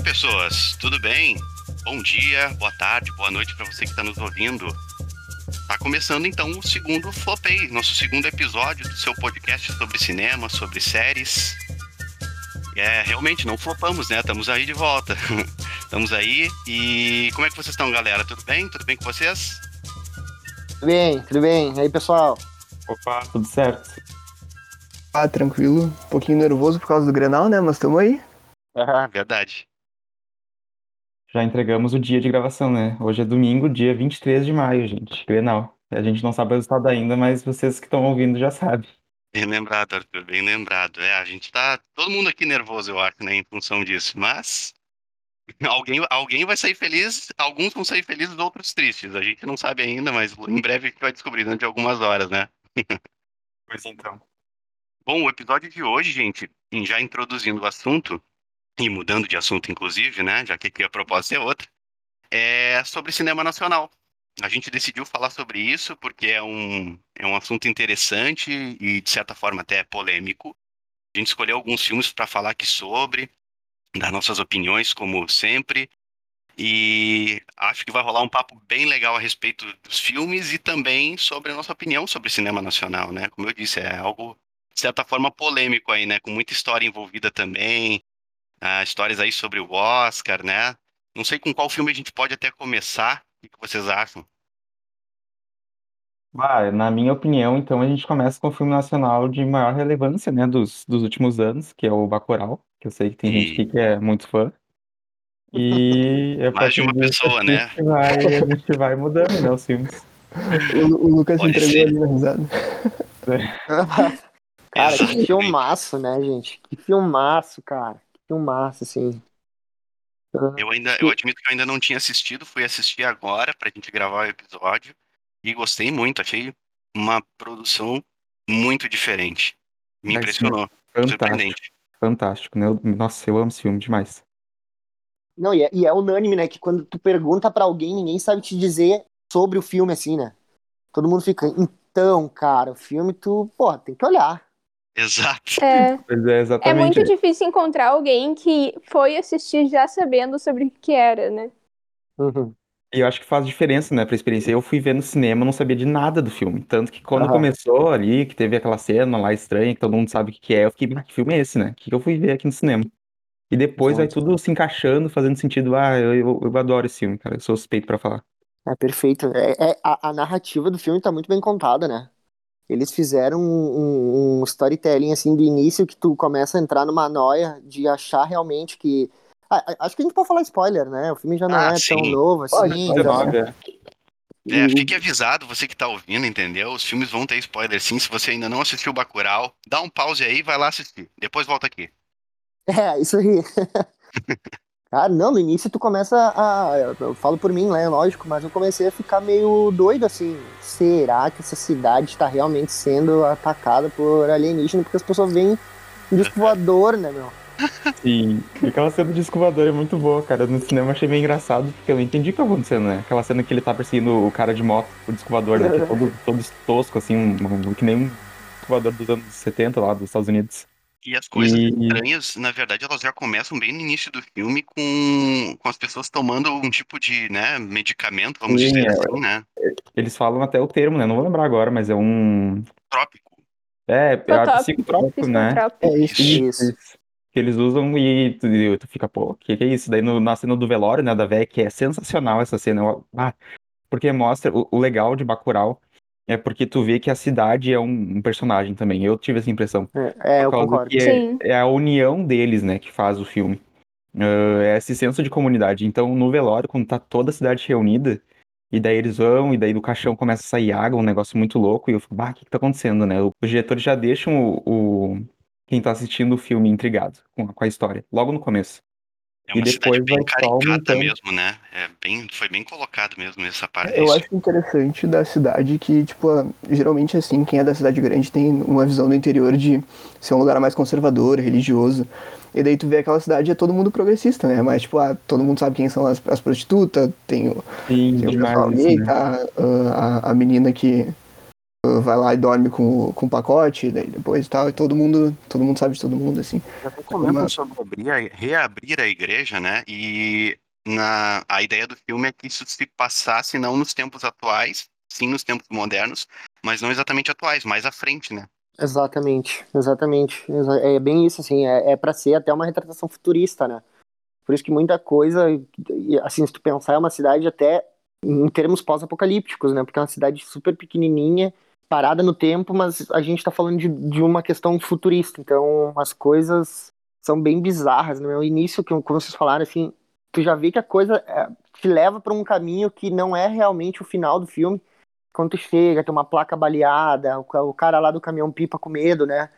aí, pessoas? Tudo bem? Bom dia, boa tarde, boa noite para você que está nos ouvindo. Tá começando então o segundo Flopei, nosso segundo episódio do seu podcast sobre cinema, sobre séries. É, realmente, não flopamos, né? Estamos aí de volta. Estamos aí e como é que vocês estão, galera? Tudo bem? Tudo bem com vocês? Tudo bem, tudo bem. E aí, pessoal? Opa, tudo certo. Ah, tranquilo. Um pouquinho nervoso por causa do Grenal, né? Mas tamo aí. Ah, verdade. Já entregamos o dia de gravação, né? Hoje é domingo, dia 23 de maio, gente. Grenal. A gente não sabe o resultado ainda, mas vocês que estão ouvindo já sabem. Bem lembrado, Arthur, bem lembrado. É, a gente tá todo mundo aqui nervoso, eu acho, né, em função disso. Mas alguém, alguém vai sair feliz, alguns vão sair felizes, outros tristes. A gente não sabe ainda, mas em breve a gente vai descobrir dentro de algumas horas, né? Pois então. Bom, o episódio de hoje, gente, já introduzindo o assunto, e mudando de assunto, inclusive, né? Já que aqui a proposta é outra, é sobre cinema nacional. A gente decidiu falar sobre isso porque é um, é um assunto interessante e, de certa forma, até polêmico. A gente escolheu alguns filmes para falar aqui sobre, dar nossas opiniões, como sempre. E acho que vai rolar um papo bem legal a respeito dos filmes e também sobre a nossa opinião sobre cinema nacional, né? Como eu disse, é algo, de certa forma, polêmico aí, né? Com muita história envolvida também. Ah, histórias aí sobre o Oscar, né? Não sei com qual filme a gente pode até começar. O que vocês acham? Ah, na minha opinião, então, a gente começa com o filme nacional de maior relevância, né, dos, dos últimos anos, que é o Bacurau, que eu sei que tem gente E- aqui que é muito fã. E é a Mais de partir uma disso pessoa, né? gente vai, a gente vai mudando, né, os filmes. O, o Lucas Pode entregou ser. ali na risada. Cara, que Exatamente. filmaço, né, gente? Que filmaço, cara. Filmaço, assim. Eu ainda, eu admito que eu ainda não tinha assistido, fui assistir agora pra gente gravar o episódio e gostei muito, achei uma produção muito diferente. Me Mas, impressionou, Fantástico, surpreendente. fantástico, né? Eu- Nossa, eu amo esse filme demais. Não, e é, e é unânime, né? Que quando tu pergunta pra alguém, ninguém sabe te dizer sobre o filme, assim, né? Todo mundo fica, então, cara, o filme tu, porra, tem que olhar. Exato. É, Pois é, é exatamente. muito difícil encontrar alguém que foi assistir já sabendo sobre o que era, né? Uhum. E eu acho que faz diferença, né, pra experiência. Eu fui ver no cinema, não sabia de nada do filme. Tanto que quando Aham. começou ali, que teve aquela cena lá estranha, que todo mundo sabe o que que é, eu fiquei, ah, que filme é esse, né? O que que eu fui ver aqui no cinema? E depois vai Exato. tudo se encaixando, fazendo sentido. Ah, eu, eu, eu adoro esse filme, cara. Eu sou suspeito pra falar. É perfeito. É, é- a, a narrativa do filme tá muito bem contada, né? Eles fizeram um, um- storytelling assim do início que tu começa a entrar numa noia de achar realmente que. Ah, acho que a gente pode falar spoiler, né? O filme já não Ah, é tão sim. novo assim. Pode, pode. já- 19, é. É, fique avisado, você que tá ouvindo, entendeu? Os filmes vão ter spoiler sim. Se você ainda não assistiu Bacurau, dá um pause aí e vai lá assistir. Depois volta aqui. É, isso aí. Cara, não, no início tu começa a. Eu falo por mim, né? Lógico, mas eu comecei a ficar meio doido assim. Será que essa cidade está realmente sendo atacada por alienígena? Porque as pessoas veem disco voador, né, meu? Sim. Aquela cena de escovador é muito boa, cara. No cinema achei meio engraçado, porque eu não entendi o que tá acontecendo, né? Aquela cena que ele tá perseguindo o cara de moto, o descovador, né? Que é todo, todo tosco, assim, um- um- que nem um descovador dos anos 70 lá dos Estados Unidos. E as coisas E- estranhas, na verdade, elas já começam bem no início do filme com, com as pessoas tomando um tipo de, né, medicamento, vamos Sim, dizer é. assim, né? Eles falam até o termo, né? Não vou lembrar agora, mas é um. Trópico. É, é psicotrópico, né? psicotrópico. É isso. Isso. Que eles usam e tu, e tu fica, pô, o que, que é isso? Daí no- na cena do velório, né, da véia, que é sensacional essa cena. eu- ah, porque mostra o, o legal de Bacurau é porque tu vê que a cidade é um, um personagem também. Eu tive essa impressão. É, eu Por causa concordo. que é, Sim. é a união deles, né, que faz o filme. Ah, é esse senso de comunidade. Então, no velório, quando tá toda a cidade reunida, e daí eles vão, e daí do caixão começa a sair água, um negócio muito louco, e eu fico, bah, o que que tá acontecendo, né? Os diretores já deixam o, o- quem tá assistindo o filme intrigado com, a- com a história, logo no começo. É E uma cidade depois bem caricata mesmo, né? É bem, foi bem colocado mesmo essa parte. Eu acho interessante da cidade que, tipo, geralmente assim, quem é da cidade grande tem uma visão do interior de ser um lugar mais conservador, religioso. E daí tu vê aquela cidade é todo mundo progressista, né? Mas, tipo, ah, todo mundo sabe quem são as, as prostitutas, tem o, Sim, tem o demais né? tá? Ah, a, a menina que. Vai lá e dorme com, o- com o pacote, daí depois e tal, e todo mundo, todo mundo sabe de todo mundo, assim. Até comentam sobre abrir a- reabrir a igreja, né? E na, a ideia do filme é que isso se passasse não nos tempos atuais, sim nos tempos modernos, mas não exatamente atuais, mais à frente, né? Exatamente, exatamente. Exa- É bem isso, assim, é, é para ser até uma retratação futurista, né? Por isso que muita coisa, assim, se tu pensar, é uma cidade até em termos pós-apocalípticos, né? Porque é uma cidade super pequenininha, parada no tempo, mas a gente tá falando de, de uma questão futurista, então as coisas são bem bizarras, né? O início, que como vocês falaram, assim, tu já vê que a coisa é, te leva para um caminho que não é realmente o final do filme, quando tu chega, tem uma placa baleada, o cara lá do caminhão pipa com medo, né?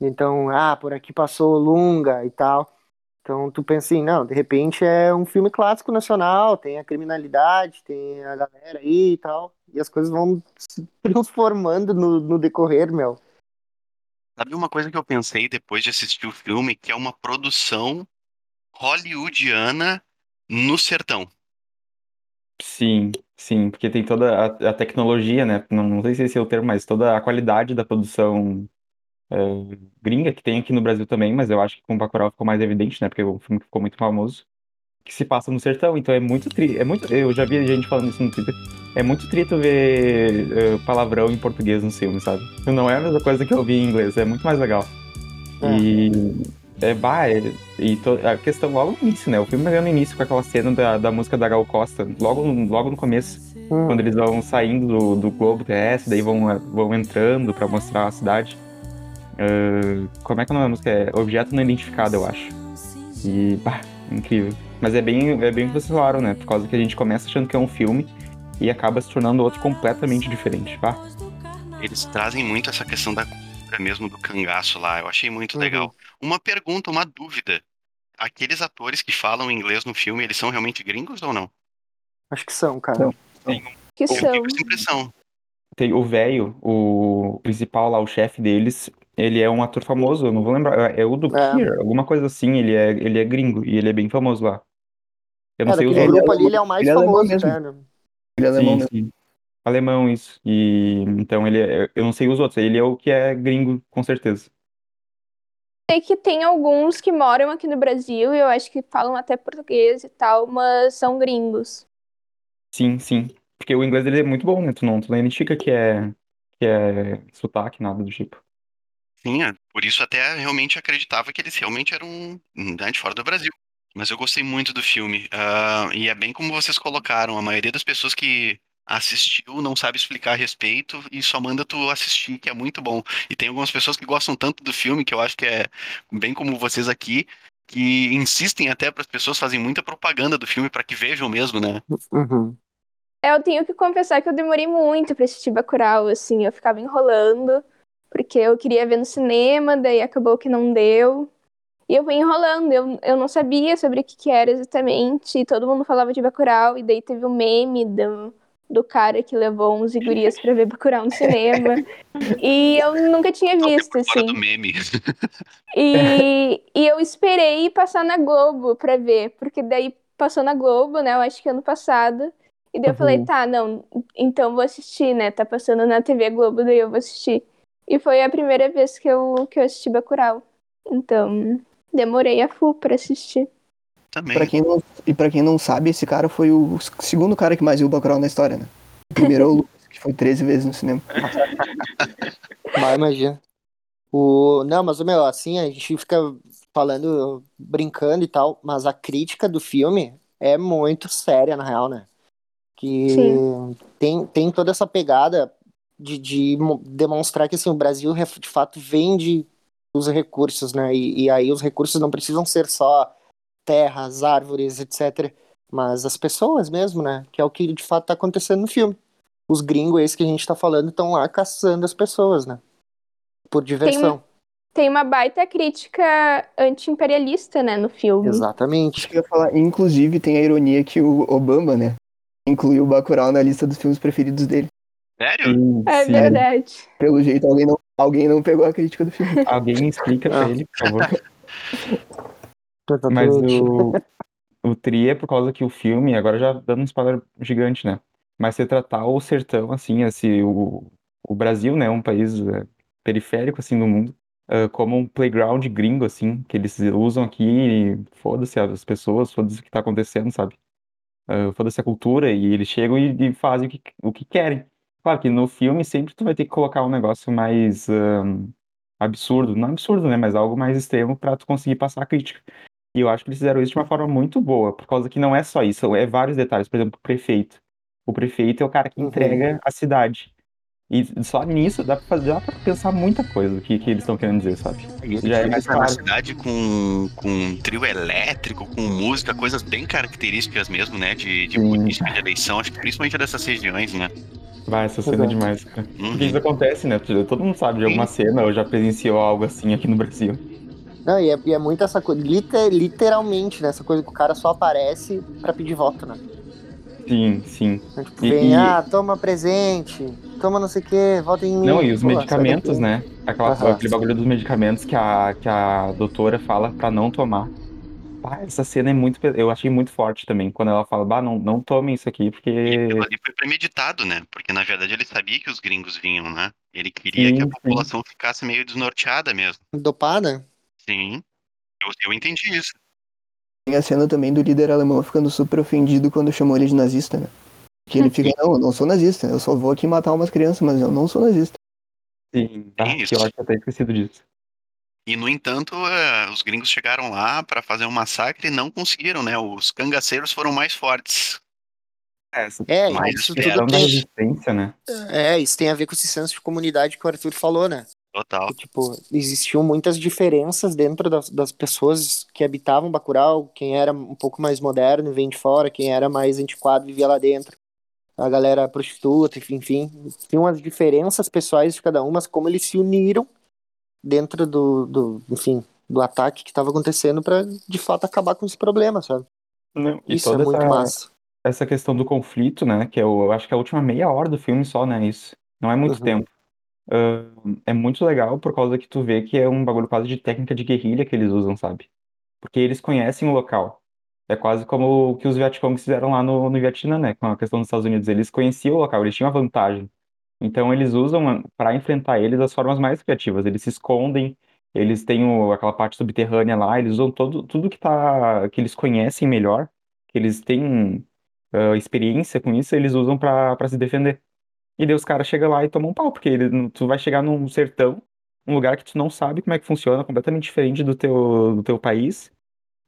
Então, ah, por aqui passou Lunga e tal. Então tu pensa assim, não, de repente é um filme clássico nacional, tem a criminalidade, tem a galera aí e tal, e as coisas vão se transformando no, no decorrer, meu. Sabe uma coisa que eu pensei depois de assistir o filme, que é uma produção hollywoodiana no sertão. Sim, sim, porque tem toda a, a tecnologia, né? Não, não sei se esse é o termo, mas toda a qualidade da produção gringa que tem aqui no Brasil também, mas eu acho que com o Bacurau ficou mais evidente, né? Porque o filme ficou muito famoso, que se passa no sertão, então é muito tri, é muito, eu já vi gente falando isso no Twitter, é muito trito ver eh, palavrão em português no filme, sabe? Não é a mesma coisa que eu vi em inglês, é muito mais legal. E é, bah, é- e to- a questão logo no início, né? O filme é no início com aquela cena da, da música da Gal Costa, logo, no- logo no começo, Hum, quando eles vão saindo do, do globo terrestre, daí vão, vão entrando pra mostrar a cidade. Ah, como é que é o nome da música? É Objeto Não Identificado, eu acho. E, bah, incrível. Mas é bem, é bem o que vocês falaram, né? Por causa que a gente começa achando que é um filme e acaba se tornando outro completamente diferente. Bah, Eles trazem muito essa questão da cultura mesmo do cangaço lá. Eu achei muito Uhum. legal. Uma pergunta, uma dúvida. Aqueles atores que falam inglês no filme, eles são realmente gringos ou não? acho que são, cara. São. Que Eu são. com essa impressão. tem o velho, o principal lá, o chefe deles, ele é um ator famoso, eu não vou lembrar, é o do É. Kier, alguma coisa assim, ele é, ele é gringo e ele é bem famoso lá. Eu não É, sei os daquele outros. grupo ali, ele é o mais Ele é alemão famoso, mesmo. né? Ele é alemão Sim, mesmo. sim. Alemão, isso. E então ele é, eu não sei os outros, ele é o que é gringo, com certeza. Sei que tem alguns que moram aqui no Brasil e eu acho que falam até português e tal, mas são gringos. Sim, sim. Porque o inglês dele é muito bom, né? Tu não, tu não identifica que é, que é sotaque, nada do tipo. Sim, é. por isso até realmente acreditava que eles realmente eram né, de fora do Brasil. Mas eu gostei muito do filme. Ah, e é bem como vocês colocaram, a maioria das pessoas que assistiu não sabe explicar a respeito e só manda tu assistir, que é muito bom. E tem algumas pessoas que gostam tanto do filme, que eu acho que é bem como vocês aqui, que insistem até para as pessoas fazem muita propaganda do filme para que vejam mesmo, né? Uhum. É, Eu tenho que confessar que eu demorei muito pra assistir Bacurau, assim, eu ficava enrolando, porque eu queria ver no cinema, daí acabou que não deu. E eu fui enrolando, eu, eu não sabia sobre o que, que era exatamente, e todo mundo falava de Bacurau, e daí teve o meme do, do cara que levou uns gurias pra ver Bacurau no cinema. E eu nunca tinha visto, Fora assim. do meme. E, e eu esperei passar na Globo pra ver, porque daí passou na Globo, né? Eu acho que ano passado. E daí eu falei, Uhum. tá, não, então vou assistir, né? Tá passando na TV Globo, daí eu vou assistir. E foi a primeira vez que eu, que eu assisti Bacurau. Então, demorei a full pra assistir. Também. Pra quem não, e pra quem não sabe, esse cara foi o segundo cara que mais viu o Bacurau na história, né? O primeiro é o Lucas, que foi 13 vezes no cinema. Vai, imagina. O... Não, mas, meu, assim, a gente fica falando, brincando e tal, mas a crítica do filme é muito séria, na real, né? Que Sim. tem, tem toda essa pegada de, de mo- demonstrar que, assim, o Brasil, de fato, vende os recursos, né? E, e aí os recursos não precisam ser só terras, árvores, etc., mas as pessoas mesmo, né? Que é o que, de fato, tá acontecendo no filme. Os gringos, esses que a gente tá falando, estão lá caçando as pessoas, né? Por diversão. Tem uma baita crítica anti-imperialista, né, no filme. Exatamente. Eu ia falar. Inclusive, tem a ironia que o Obama, né? Incluiu o Bacurau na lista dos filmes preferidos dele. Sério? Sim, É sim. verdade. Pelo jeito, alguém não, alguém não pegou a crítica do filme. Alguém explica pra ele, por favor. Mas o, o Tri é por causa que o filme, agora já dando um spoiler gigante, né? Mas se tratar o sertão, assim, esse, o, o Brasil, né, um país é, periférico, assim, do mundo, uh, como um playground gringo, assim, que eles usam aqui e foda-se as pessoas, foda-se o que tá acontecendo, sabe? Uh, foda-se a cultura e eles chegam e, e fazem o que, o que querem. Claro que no filme sempre tu vai ter que colocar um negócio mais um, absurdo, não absurdo, né, mas algo mais extremo para tu conseguir passar a crítica. E eu acho que eles fizeram isso de uma forma muito boa, por causa que não é só isso, é vários detalhes. Por exemplo, o prefeito. O prefeito é o cara que Uhum. entrega a cidade. E só nisso dá pra, fazer, dá pra pensar muita coisa que, que eles estão querendo dizer, sabe? Já é mais claro. cidade com, com trio elétrico, com música, coisas bem características mesmo, né? De, de política de eleição, acho que principalmente dessas regiões, né? Vai, essa cena é demais, cara. Uhum. Porque isso acontece, né? Todo mundo sabe de alguma cena ou já presenciou algo assim aqui no Brasil. Não, e é, e é muito essa coisa, liter- literalmente, né? Essa coisa que o cara só aparece pra pedir voto, né? Sim, sim. Então, tipo, E- vem, e- ah, toma presente, toma não sei o que, vota em mim. Não, e os Pô, medicamentos, né? Aquela, Aham. Aquele bagulho dos medicamentos que a, que a doutora fala pra não tomar. Pá, essa cena é muito. pe- Eu achei muito forte também. Quando ela fala, bah, não, não tomem isso aqui, E porque. aquilo ali foi premeditado, né? Porque na verdade ele sabia que os gringos vinham, né? Ele queria que a Sim, sim. população ficasse meio desnorteada mesmo. Dopada? Sim. Eu, eu entendi isso. Tem a cena também do líder alemão ficando super ofendido quando chamou ele de nazista, né? Que ele fica, não, eu não sou nazista, eu só vou aqui matar umas crianças, mas eu não sou nazista. Sim, tá, isso. que eu acho que eu até esquecido disso. E no entanto, eh, os gringos chegaram lá pra fazer um massacre e não conseguiram, né? Os cangaceiros foram mais fortes. É, Mas isso é, tudo tem. resistência, né? É, isso tem a ver com esse senso de comunidade que o Arthur falou, né? Total. Que, tipo, existiam muitas diferenças dentro das, das pessoas que habitavam Bacurau, quem era um pouco mais moderno vem de fora, quem era mais antiquado vivia lá dentro. A galera prostituta, enfim, enfim. Tinham as diferenças pessoais de cada um, mas como eles se uniram dentro do, do enfim, do ataque que estava acontecendo pra, de fato, acabar com esse problema, sabe? Não, e Isso é muito essa, massa. essa questão do conflito, né? Que é o, eu acho que é a última meia hora do filme só, né? Isso. Não é muito Uhum. tempo. Ahn, é muito legal por causa que tu vê que é um bagulho quase de técnica de guerrilha que eles usam, sabe? Porque eles conhecem o local. É quase como o que os Vietcongs fizeram lá no, no Vietnã, né? Com a questão dos Estados Unidos. Eles conheciam o local, eles tinham a vantagem. Então eles usam para enfrentar eles as formas mais criativas. Eles se escondem, eles têm o- aquela parte subterrânea lá, eles usam todo, tudo que tá, que eles conhecem melhor, que eles têm ah, experiência com isso, eles usam pra pra se defender. E daí os caras chegam lá e tomam um pau, porque ele, tu vai chegar num sertão, um lugar que tu não sabe como é que funciona, completamente diferente do teu, do teu país,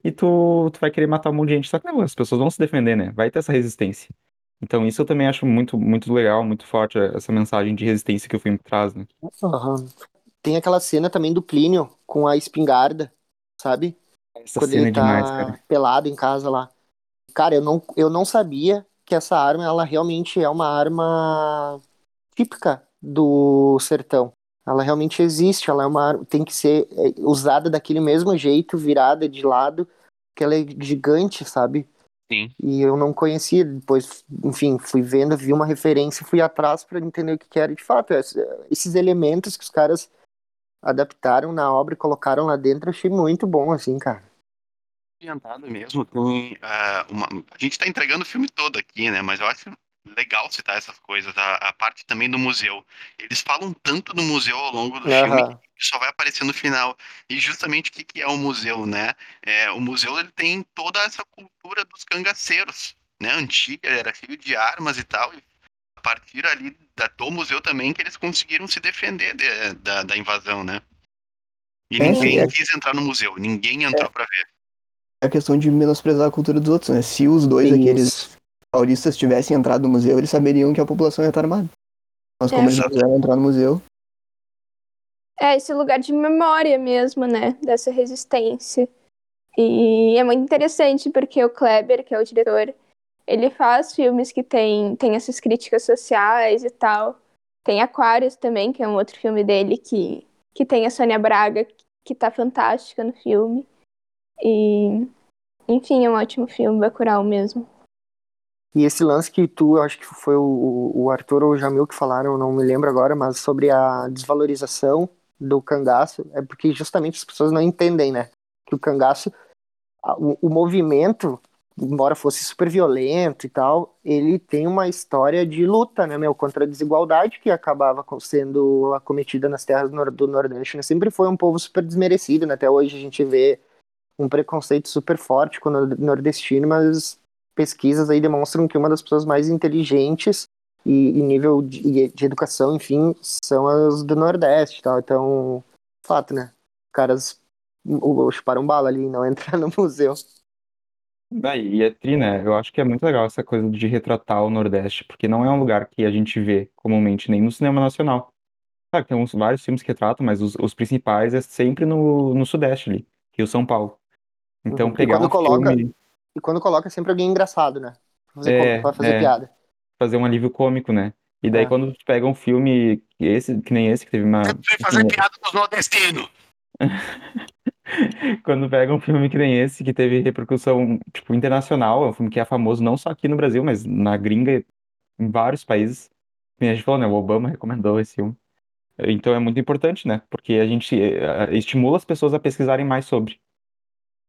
e tu, tu vai querer matar um monte de gente. Só que não, as pessoas vão se defender, né? Vai ter essa resistência. Então isso eu também acho muito, muito legal, muito forte, essa mensagem de resistência que o filme traz, né? Aham. Tem aquela cena também do Plínio com a espingarda, sabe? Essa quando cena ele é tá demais, cara. pelado em casa lá. Cara, eu não, eu não sabia que essa arma, ela realmente é uma arma típica do sertão. Ela realmente existe, ela é uma arma, tem que ser é, usada daquele mesmo jeito, virada de lado, que ela é gigante, sabe? Sim. E eu não conhecia, depois, enfim, fui vendo, vi uma referência, fui atrás para entender o que que era. E, de fato, esse- esses elementos que os caras adaptaram na obra e colocaram lá dentro, eu achei muito bom, assim, cara. Ambientado mesmo, tem ah, uma... A gente tá entregando o filme todo aqui, né? Mas eu acho legal citar essas coisas. A, a parte também do museu. Eles falam tanto do museu ao longo do filme Aham. que só vai aparecer no final. E justamente o que, que é o museu, né? É, o museu ele tem toda essa cultura dos cangaceiros, né? Antiga, era cheio de armas e tal. E a partir ali da, do museu também que eles conseguiram se defender de- da, da invasão, né? E É, ninguém é. quis entrar no museu, ninguém entrou pra ver. É a questão de menosprezar a cultura dos outros, né? Se os dois, aqueles. Paulistas, tivessem entrado no museu, eles saberiam que a população ia estar armada. Mas como É. eles não quiseram entrar no museu, É esse lugar de memória mesmo, né? Dessa resistência. E é muito interessante porque o Kleber, que é o diretor, ele faz filmes que tem, tem essas críticas sociais e tal. Tem Aquários também, que é um outro filme dele que, que tem a Sônia Braga, que tá fantástica no filme. E, enfim, é um ótimo filme, Bacurau mesmo. E esse lance que tu, eu acho que foi o, o Arthur ou o Jamil que falaram, não me lembro agora, mas sobre a desvalorização do cangaço, é porque justamente as pessoas não entendem, né? Que o cangaço, o, o movimento embora fosse super violento e tal, ele tem uma história de luta, né, meu, contra a desigualdade que acabava sendo acometida nas terras do Nordeste, né? Sempre foi um povo super desmerecido, né? Até hoje a gente vê um preconceito super forte com o nordestino, mas pesquisas aí demonstram que uma das pessoas mais inteligentes e, e nível de, de, educação, enfim, são as do Nordeste, tal. Então, fato, né? Os caras chuparam bala ali, não entrar no museu. Daí, e é tri, né? Eu acho que é muito legal essa coisa de retratar o Nordeste, porque não é um lugar que a gente vê comumente nem no cinema nacional. Claro, tem uns, vários filmes que retratam, mas os, os principais é sempre no, no Sudeste ali, Rio São Paulo. Então, Uhum. E pegar quando um coloca- filme, E quando coloca é sempre alguém engraçado, né? Pra fazer, É, pra fazer é. piada. fazer um alívio cômico, né? E daí, É. quando tu pega um filme, esse, que nem esse, que teve uma. Fazer piada dos nordestinos. Quando pega um filme que nem esse, que teve repercussão, tipo, internacional, é um filme que é famoso não só aqui no Brasil, mas na gringa, em vários países. Como a gente falou, né? O Obama recomendou esse filme. Então é muito importante, né? Porque a gente eh, estimula as pessoas a pesquisarem mais sobre.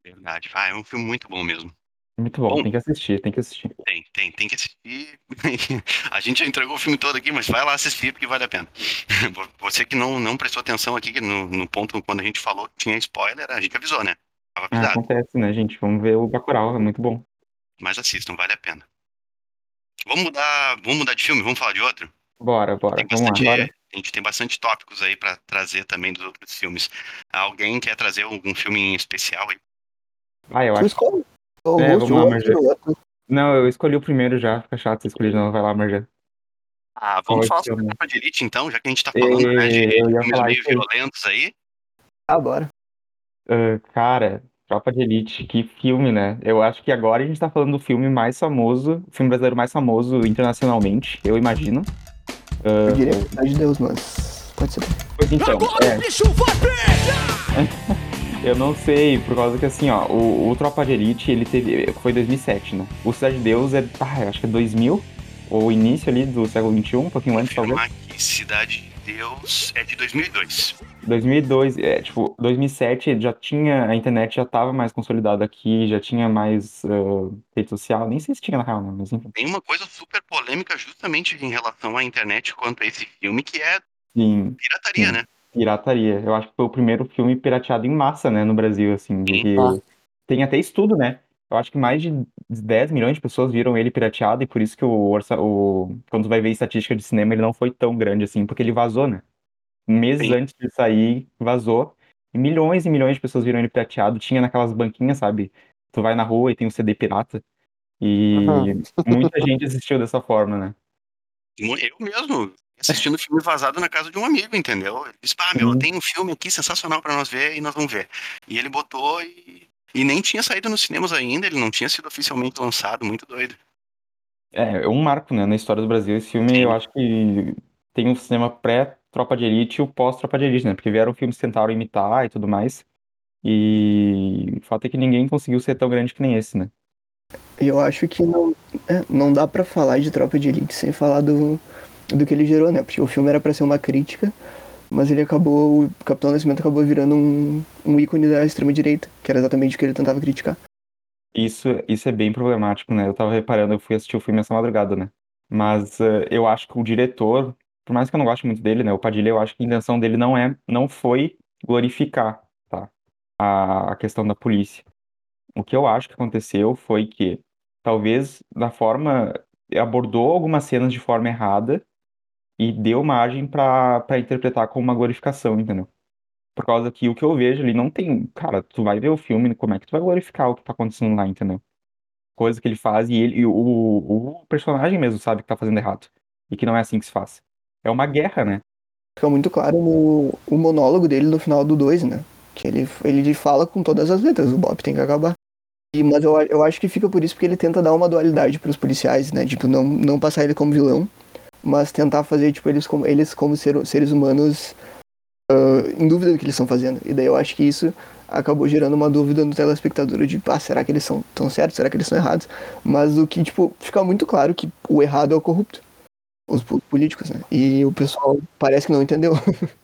Verdade. Ah, é um filme muito bom mesmo. Muito bom, Bom. tem que assistir, tem que assistir. Tem, tem, tem que assistir. A gente já entregou o filme todo aqui, mas vai lá assistir porque vale a pena. Você que não, não prestou atenção aqui no, no ponto quando a gente falou que tinha spoiler, a gente avisou, né? Tava Ah, avisado. acontece, né, gente? Vamos ver o Bacurau, é muito bom. Mas assistam, vale a pena. Vamos mudar, vamos mudar de filme, vamos falar de outro? Bora, bora, Tem vamos lá. bastante, Bora. a gente tem bastante tópicos aí pra trazer também dos outros filmes. Alguém quer trazer algum filme em especial aí? Ah, eu acho. escolhe. O É, vamos lá, o o outro. Não, eu escolhi o primeiro já, fica chato você escolher de novo. Vai lá, Marja. Ah, vamos é falar o sobre? Tropa de Elite então, já que a gente tá falando, né, de Eu ia filmes meio aí. violentos aí. Ah, bora. Ah, cara, Tropa de Elite, que filme, né? Eu acho que agora a gente tá falando do filme mais famoso, o filme brasileiro mais famoso internacionalmente, eu imagino. Eu diria de Deus, mas pode ser. Pois então, é. Eu não sei, por causa que assim, ó, o, o Tropa de Elite, ele teve, foi 2007, né? O Cidade de Deus é, ah, acho que é 2000, ou início ali do século XXI, um pouquinho antes, talvez. Que Cidade de Deus é de 2002. 2002, é, tipo, 2007 já tinha, a internet já tava mais consolidada aqui, já tinha mais ah, rede social, nem sei se tinha na real, né? Mas enfim. Tem uma coisa super polêmica justamente em relação à internet quanto a esse filme, que é Sim, pirataria, Sim. né? Pirataria. Eu acho que foi o primeiro filme pirateado em massa, né, no Brasil, assim, que Ah. tem até estudo, né? Eu acho que mais de 10 milhões de pessoas viram ele pirateado e por isso que o, orça... o... quando vai ver estatística de cinema, ele não foi tão grande assim, porque ele vazou, né? Meses Sim. antes de sair, vazou. E milhões e milhões de pessoas viram ele pirateado. Tinha naquelas banquinhas, sabe? Tu vai na rua e tem o CD pirata. E Uhum. muita gente assistiu dessa forma, né? Eu mesmo assistindo filme vazado na casa de um amigo, entendeu? Ele disse, pá, meu, Sim. tem um filme aqui sensacional pra nós ver e nós vamos ver. E ele botou e, e nem tinha saído nos cinemas ainda, ele não tinha sido oficialmente lançado, muito doido. É, é um marco, né, na história do Brasil. Esse filme, Sim. eu acho que tem um cinema pré-Tropa de Elite e o pós-Tropa de Elite, né? Porque vieram filmes que tentaram imitar e tudo mais. E o fato é que ninguém conseguiu ser tão grande que nem esse, né? E eu acho que não, é, não dá pra falar de Tropa de Elite sem falar do, do que ele gerou, né? Porque o filme era pra ser uma crítica, mas ele acabou, o Capitão Nascimento acabou virando um, um ícone da extrema-direita, que era exatamente o que ele tentava criticar. Isso, isso é bem problemático, né? Eu tava reparando, eu fui assistir o filme essa madrugada, né? Mas eh, eu acho que o diretor, por mais que eu não goste muito dele, né? O Padilha, eu acho que a intenção dele não é, não foi glorificar, tá? A, a questão da polícia. O que eu acho que aconteceu foi que, talvez, da forma, abordou algumas cenas de forma errada e deu margem para interpretar como uma glorificação, entendeu? Por causa que o que eu vejo ali não tem. Cara, tu vai ver o filme, como é que tu vai glorificar o que tá acontecendo lá, entendeu? Coisa que ele faz e ele, e o, o personagem mesmo sabe que tá fazendo errado. E que não é assim que se faz. É uma guerra, né? Fica muito claro no o monólogo dele no final do 2, né? Que ele, ele fala com todas as letras, o Bob tem que acabar. E, mas eu, eu acho que fica por isso porque ele tenta dar uma dualidade pros policiais, né? Tipo, não, não passar ele como vilão, mas tentar fazer, tipo, eles como, eles como ser, seres humanos ah, em dúvida do que eles estão fazendo. E daí eu acho que isso acabou gerando uma dúvida no telespectador de, ah, será que eles são tão certos? Será que eles são errados? Mas o que, tipo, fica muito claro que o errado é o corrupto. Os po- políticos, né? E o pessoal parece que não entendeu.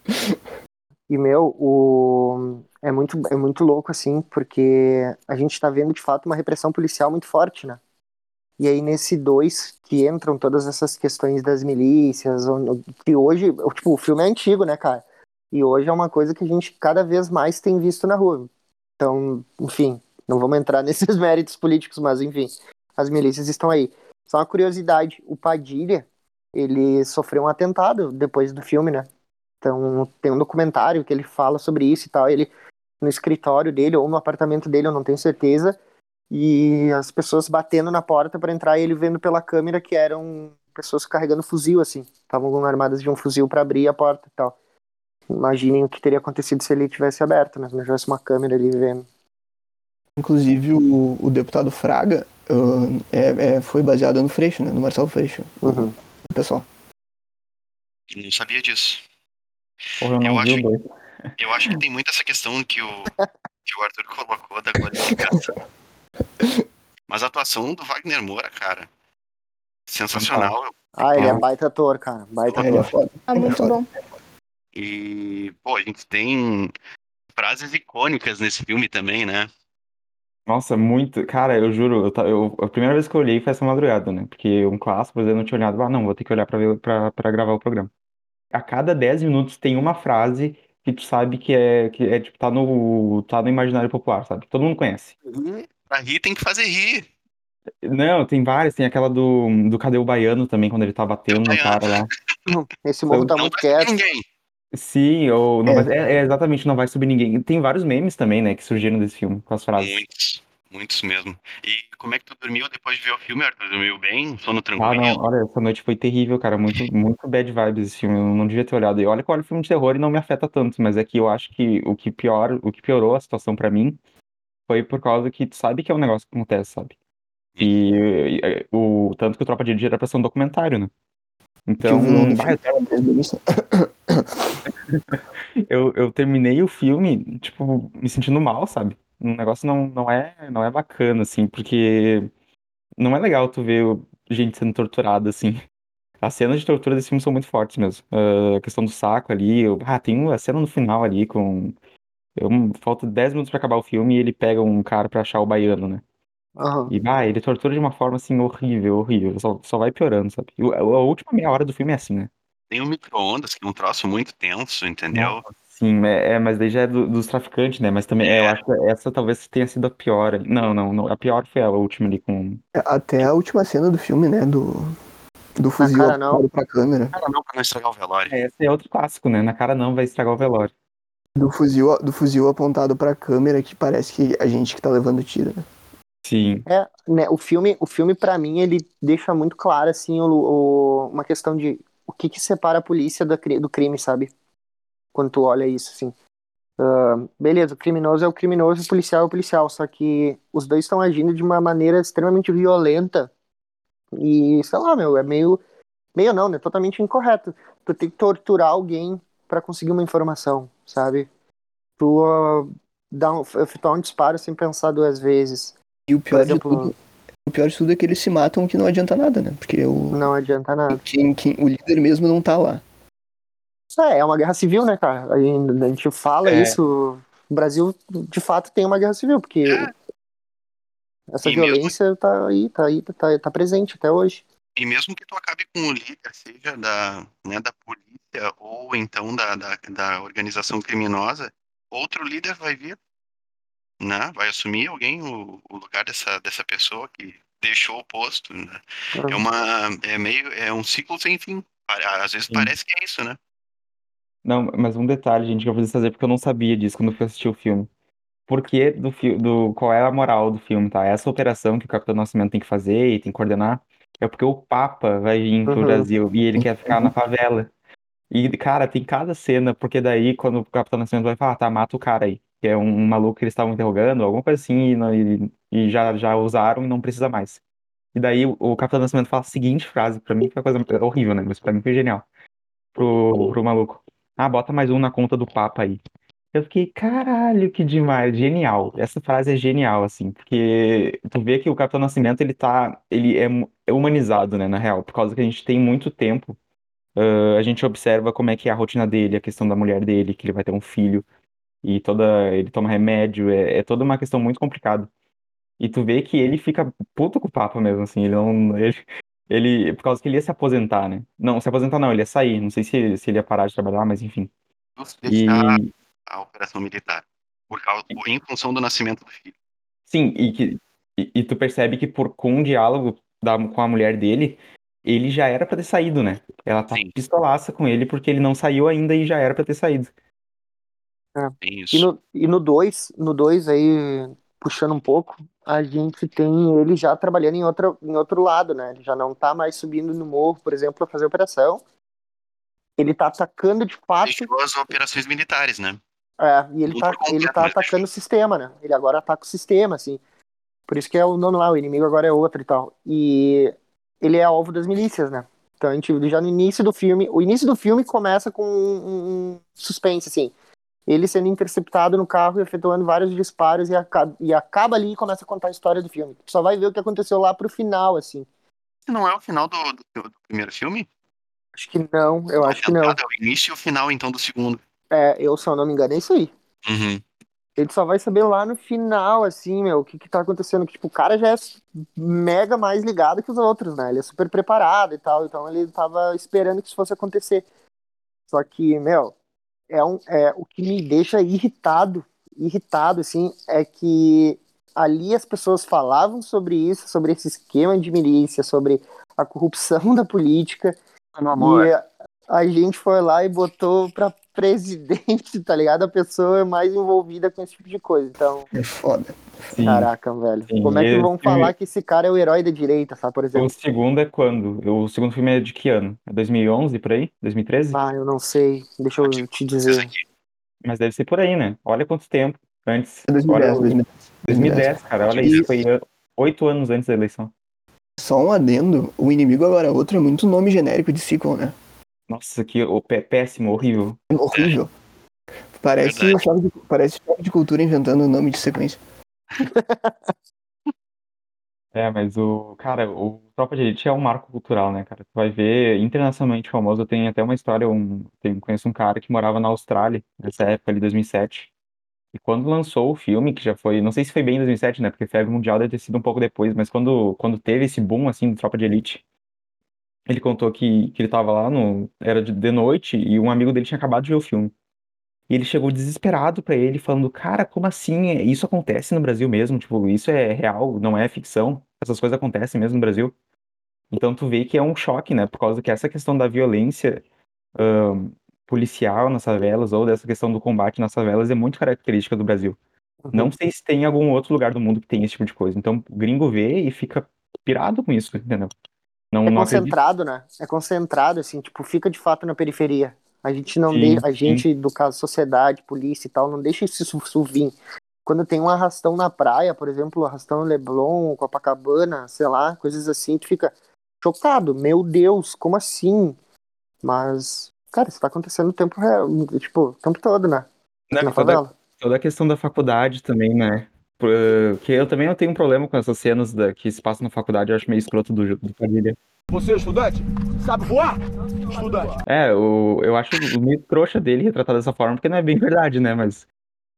E, meu, o... é, muito, é muito louco, assim, porque a gente tá vendo, de fato, uma repressão policial muito forte, né? E aí, nesse dois, que entram todas essas questões das milícias, que hoje, tipo, o filme é antigo, né, cara? E hoje é uma coisa que a gente cada vez mais tem visto na rua. Então, enfim, não vamos entrar nesses méritos políticos, mas enfim, as milícias estão aí. Só uma curiosidade, o Padilha, ele sofreu um atentado depois do filme, né? Então, tem um documentário que ele fala sobre isso e tal. Ele, no escritório dele ou no apartamento dele, eu não tenho certeza. E as pessoas batendo na porta para entrar e ele vendo pela câmera que eram pessoas carregando fuzil, assim. Estavam armadas de um fuzil para abrir a porta e tal. Imaginem o que teria acontecido se ele tivesse aberto, né? Se não tivesse uma câmera ali vendo. Inclusive, o, o deputado Fraga uh, é, é, foi baseado no Freixo, né? No Marcelo Freixo. Uhum. Pessoal. Não sabia disso. Porra, eu não Eu acho- dois. Eu acho que tem muito essa questão que o, que o Arthur colocou da glorificação. Mas a atuação do Wagner Moura, cara, sensacional. Ah, ele é Não. baita ator, cara. Baita é ator. foda. É é muito bom. E, pô, a gente tem frases icônicas nesse filme também, né? Nossa, muito. Cara, eu juro, eu, eu- a primeira vez que eu olhei foi essa madrugada, né? Porque um clássico, eu não tinha olhado. Ah, não, vou ter que olhar pra, ver, pra, pra gravar o programa. A cada 10 minutos tem uma frase que tu sabe que é, que é tipo, tá no, tá no imaginário popular, sabe? Todo mundo conhece. E pra rir tem que fazer rir. Não, tem várias, tem aquela do, do Cadê o Baiano também, quando ele tá batendo no cara lá. Esse morro tá não muito quieto. ninguém. Sim, ou não É. vai, é, é exatamente, não vai subir ninguém. Tem vários memes também, né, que surgiram desse filme, com as frases. Muitos, muitos mesmo. E como é que tu dormiu depois de ver o filme, Arthur? Dormiu bem? Sono Ah, tranquilo? não, olha, essa noite foi terrível, cara. Muito, muito bad vibes esse filme. Eu não devia ter olhado. E olha que eu olho filme de terror e não me afeta tanto, mas é que eu acho que o que pior, o que piorou a situação pra mim foi por causa que tu sabe que é um negócio que acontece, sabe? E, e, o tanto que o Tropa de Elite era pra ser um documentário, né? Então, eu, eu terminei o filme, tipo, me sentindo mal, sabe? Um negócio não, não é, não é bacana, assim, porque não é legal tu ver gente sendo torturada, assim. As cenas de tortura desse filme são muito fortes mesmo. Ah, a questão do saco ali, eu- ah, tem uma cena no final ali com. Eu- falta 10 minutos pra acabar o filme e ele pega um cara pra achar o baiano, né? Aham. E vai, ele tortura de uma forma assim horrível, horrível. Só, só vai piorando, sabe? E o- a última meia hora do filme é assim, né? Tem o micro-ondas, que é um troço muito tenso, entendeu? Sim, é, é, mas daí já é do- dos traficantes, né? Mas também, é, eu acho que essa talvez tenha sido a pior. ali. Não, não, não. A pior foi a última ali com. Até a última cena do filme, né? Do, do fuzil cara, não. apontado pra câmera. Cara, não, pra não estragar o velório. É, esse é outro clássico, né? Na cara não vai estragar o velório. Do fuzil, do fuzil apontado pra câmera que parece que a gente que tá levando tiro, né? Sim. É, né, o filme, o filme para mim, ele deixa muito claro, assim, o, o- uma questão de o que que separa a polícia da cri- do crime, sabe? Quando tu olha isso, assim. Ah, beleza, o criminoso é o criminoso, o policial é o policial, só que os dois estão agindo de uma maneira extremamente violenta e, sei lá, meu, é meio, meio não, né, totalmente incorreto. Tu tem que torturar alguém pra conseguir uma informação, sabe? Tu ah, dá um, efetuar um disparo sem pensar duas vezes. E o pior, exemplo- de tudo, o pior de tudo é que eles se matam que não adianta nada, né? Porque o, Não adianta nada. quem, quem, o líder mesmo não tá lá. É, é uma guerra civil, né, cara? A gente, a gente fala É. isso. O Brasil, de fato, tem uma guerra civil, porque É. essa E mesmo- violência tá aí, tá aí, tá, tá presente até hoje. E mesmo que tu acabe com o líder, seja da, né, da polícia ou então da, da, da organização criminosa, outro líder vai vir, né? Vai assumir alguém o, o lugar dessa, dessa pessoa que deixou o posto, né? É uma, é meio, é um ciclo sem fim. Às vezes Sim. parece que é isso, né? Não, mas um detalhe, gente, que eu preciso fazer porque eu não sabia disso quando fui assistir o filme. Por que do, do qual é a moral do filme, tá? Essa operação que o Capitão Nascimento tem que fazer e tem que coordenar é porque o Papa vai vir pro Uhum. Brasil e ele quer ficar na favela. E, cara, tem cada cena, porque daí quando o Capitão Nascimento vai falar, tá, mata o cara aí, que é um, maluco que eles estavam interrogando, alguma coisa assim, e, não- e- e já, já usaram e não precisa mais. E daí o, o Capitão Nascimento fala a seguinte frase, pra mim foi uma coisa horrível, né? Mas pra mim foi genial. Pro, pro maluco. Ah, bota mais um na conta do Papa aí. Eu fiquei, caralho, que demais, genial. Essa frase é genial, assim, porque tu vê que o Capitão Nascimento, ele tá, ele é, mu- é humanizado, né, na real, por causa que a gente tem muito tempo ah, a gente observa como é que é a rotina dele, a questão da mulher dele, que ele vai ter um filho, e toda, ele toma remédio, é, é toda uma questão muito complicada. E tu vê que ele fica puto com o Papa mesmo, assim, ele não. Ele, ele, por causa que ele ia se aposentar, né? Não, se aposentar não, ele ia sair. Não sei se, se ele ia parar de trabalhar, mas enfim. E deixar a operação militar. Por causa, em função do nascimento do filho. sim, e, que, e, e tu percebe que por, com um diálogo da, com a mulher dele, ele já era pra ter saído, né? Ela tá Sim. pistolaça com ele porque ele não saiu ainda e já era pra ter saído. Tem E isso. no, e no 2, no 2 aí, puxando um pouco, a gente tem ele já trabalhando em, outra, em outro lado, né? Ele já não tá mais subindo no morro, por exemplo, pra fazer operação. Ele tá atacando de fato, Deixou as operações militares, né? é, e ele tá, Luta ele tá né? atacando o sistema, né? Ele agora ataca o sistema, assim. Por isso que é o nome lá, o inimigo agora é outro e tal. E ele é alvo das milícias, né? Então a gente já no início do filme. O início do filme começa com um, um suspense, assim. Ele sendo interceptado no carro e efetuando vários disparos e, aca- e acaba ali e começa a contar a história do filme. Tu só vai ver o que aconteceu lá pro final, assim. Não é o final do, do- do primeiro filme? Acho que não, eu acho que não. É o início e o final, então, do segundo. É, eu, se eu não me engano, é isso aí. Uhum. Ele só vai saber lá no final, assim, meu, o que que tá acontecendo. Que, tipo, o cara já é mega mais ligado que os outros, né? Ele é super preparado e tal, então ele tava esperando que isso fosse acontecer. Só que, meu, é, um, é o que me deixa irritado, irritado, assim, é que ali as pessoas falavam sobre isso, sobre esse esquema de milícia, sobre a corrupção da política, No e a, gente foi lá e botou pra presidente, tá ligado? A pessoa mais envolvida com esse tipo de coisa. Então, É foda. Sim. caraca, velho. sim, Como é que esse vão filme- falar que esse cara é o herói da direita, sabe? Por O exemplo. segundo é quando? O segundo filme é de que ano? É 2011 por aí? 2013? Ah, eu não sei. Deixa eu te dizer. Mas deve ser por aí, né? Olha quanto tempo antes. É 2010, Olha, o- 2010. 2010, cara. Olha isso. Foi uh, oito anos antes da eleição. Só um adendo, o inimigo agora é outro é muito nome genérico de sequel, né? Nossa, que o pé- péssimo, horrível. Horrível. Parece, choque de, parece choque de cultura inventando o nome de sequência. É, mas o. Cara, o Tropa de Elite é um marco cultural, né, cara? Tu vai ver internacionalmente famoso. Tem até uma história. Um, tem, conheço um cara que morava na Austrália, nessa época ali, 2007. E quando lançou o filme, que já foi. Não sei se foi bem em 2007, né? Porque Febre Mundial deve ter sido um pouco depois. Mas quando, quando teve esse boom, assim, do Tropa de Elite. Ele contou que, que ele tava lá no. Era de, de noite e um amigo dele tinha acabado de ver o filme. E ele chegou desesperado pra ele, falando: Cara, como assim? É- Isso acontece no Brasil mesmo? Tipo, isso é real, não é ficção. Essas coisas acontecem mesmo no Brasil. Então tu vê que é um choque, né? Por causa que essa questão da violência ahn, policial nas favelas, ou dessa questão do combate nas favelas, é muito característica do Brasil. Uhum. Não sei se tem algum outro lugar do mundo que tem esse tipo de coisa. Então o gringo vê e fica pirado com isso, entendeu? Não, É não concentrado, né? É concentrado, assim, tipo, fica de fato na periferia. A gente não Sim, deixa, a sim. gente, do caso, sociedade, polícia e tal, não deixa isso su- subir. Quando tem um arrastão na praia, por exemplo, arrastão Leblon, Copacabana, sei lá, coisas assim, tu fica chocado. Meu Deus, como assim? Mas, cara, isso tá acontecendo o tempo real, tipo, o tempo todo, né? Não, Na toda, favela. toda a questão da faculdade também, né? Porque eu também não tenho um problema com essas cenas da, que se passam na faculdade, eu acho meio escroto do, do Padilha. Você é estudante? Sabe voar? Estudante. É, o, eu acho meio trouxa dele retratar dessa forma, porque não é bem verdade, né? Mas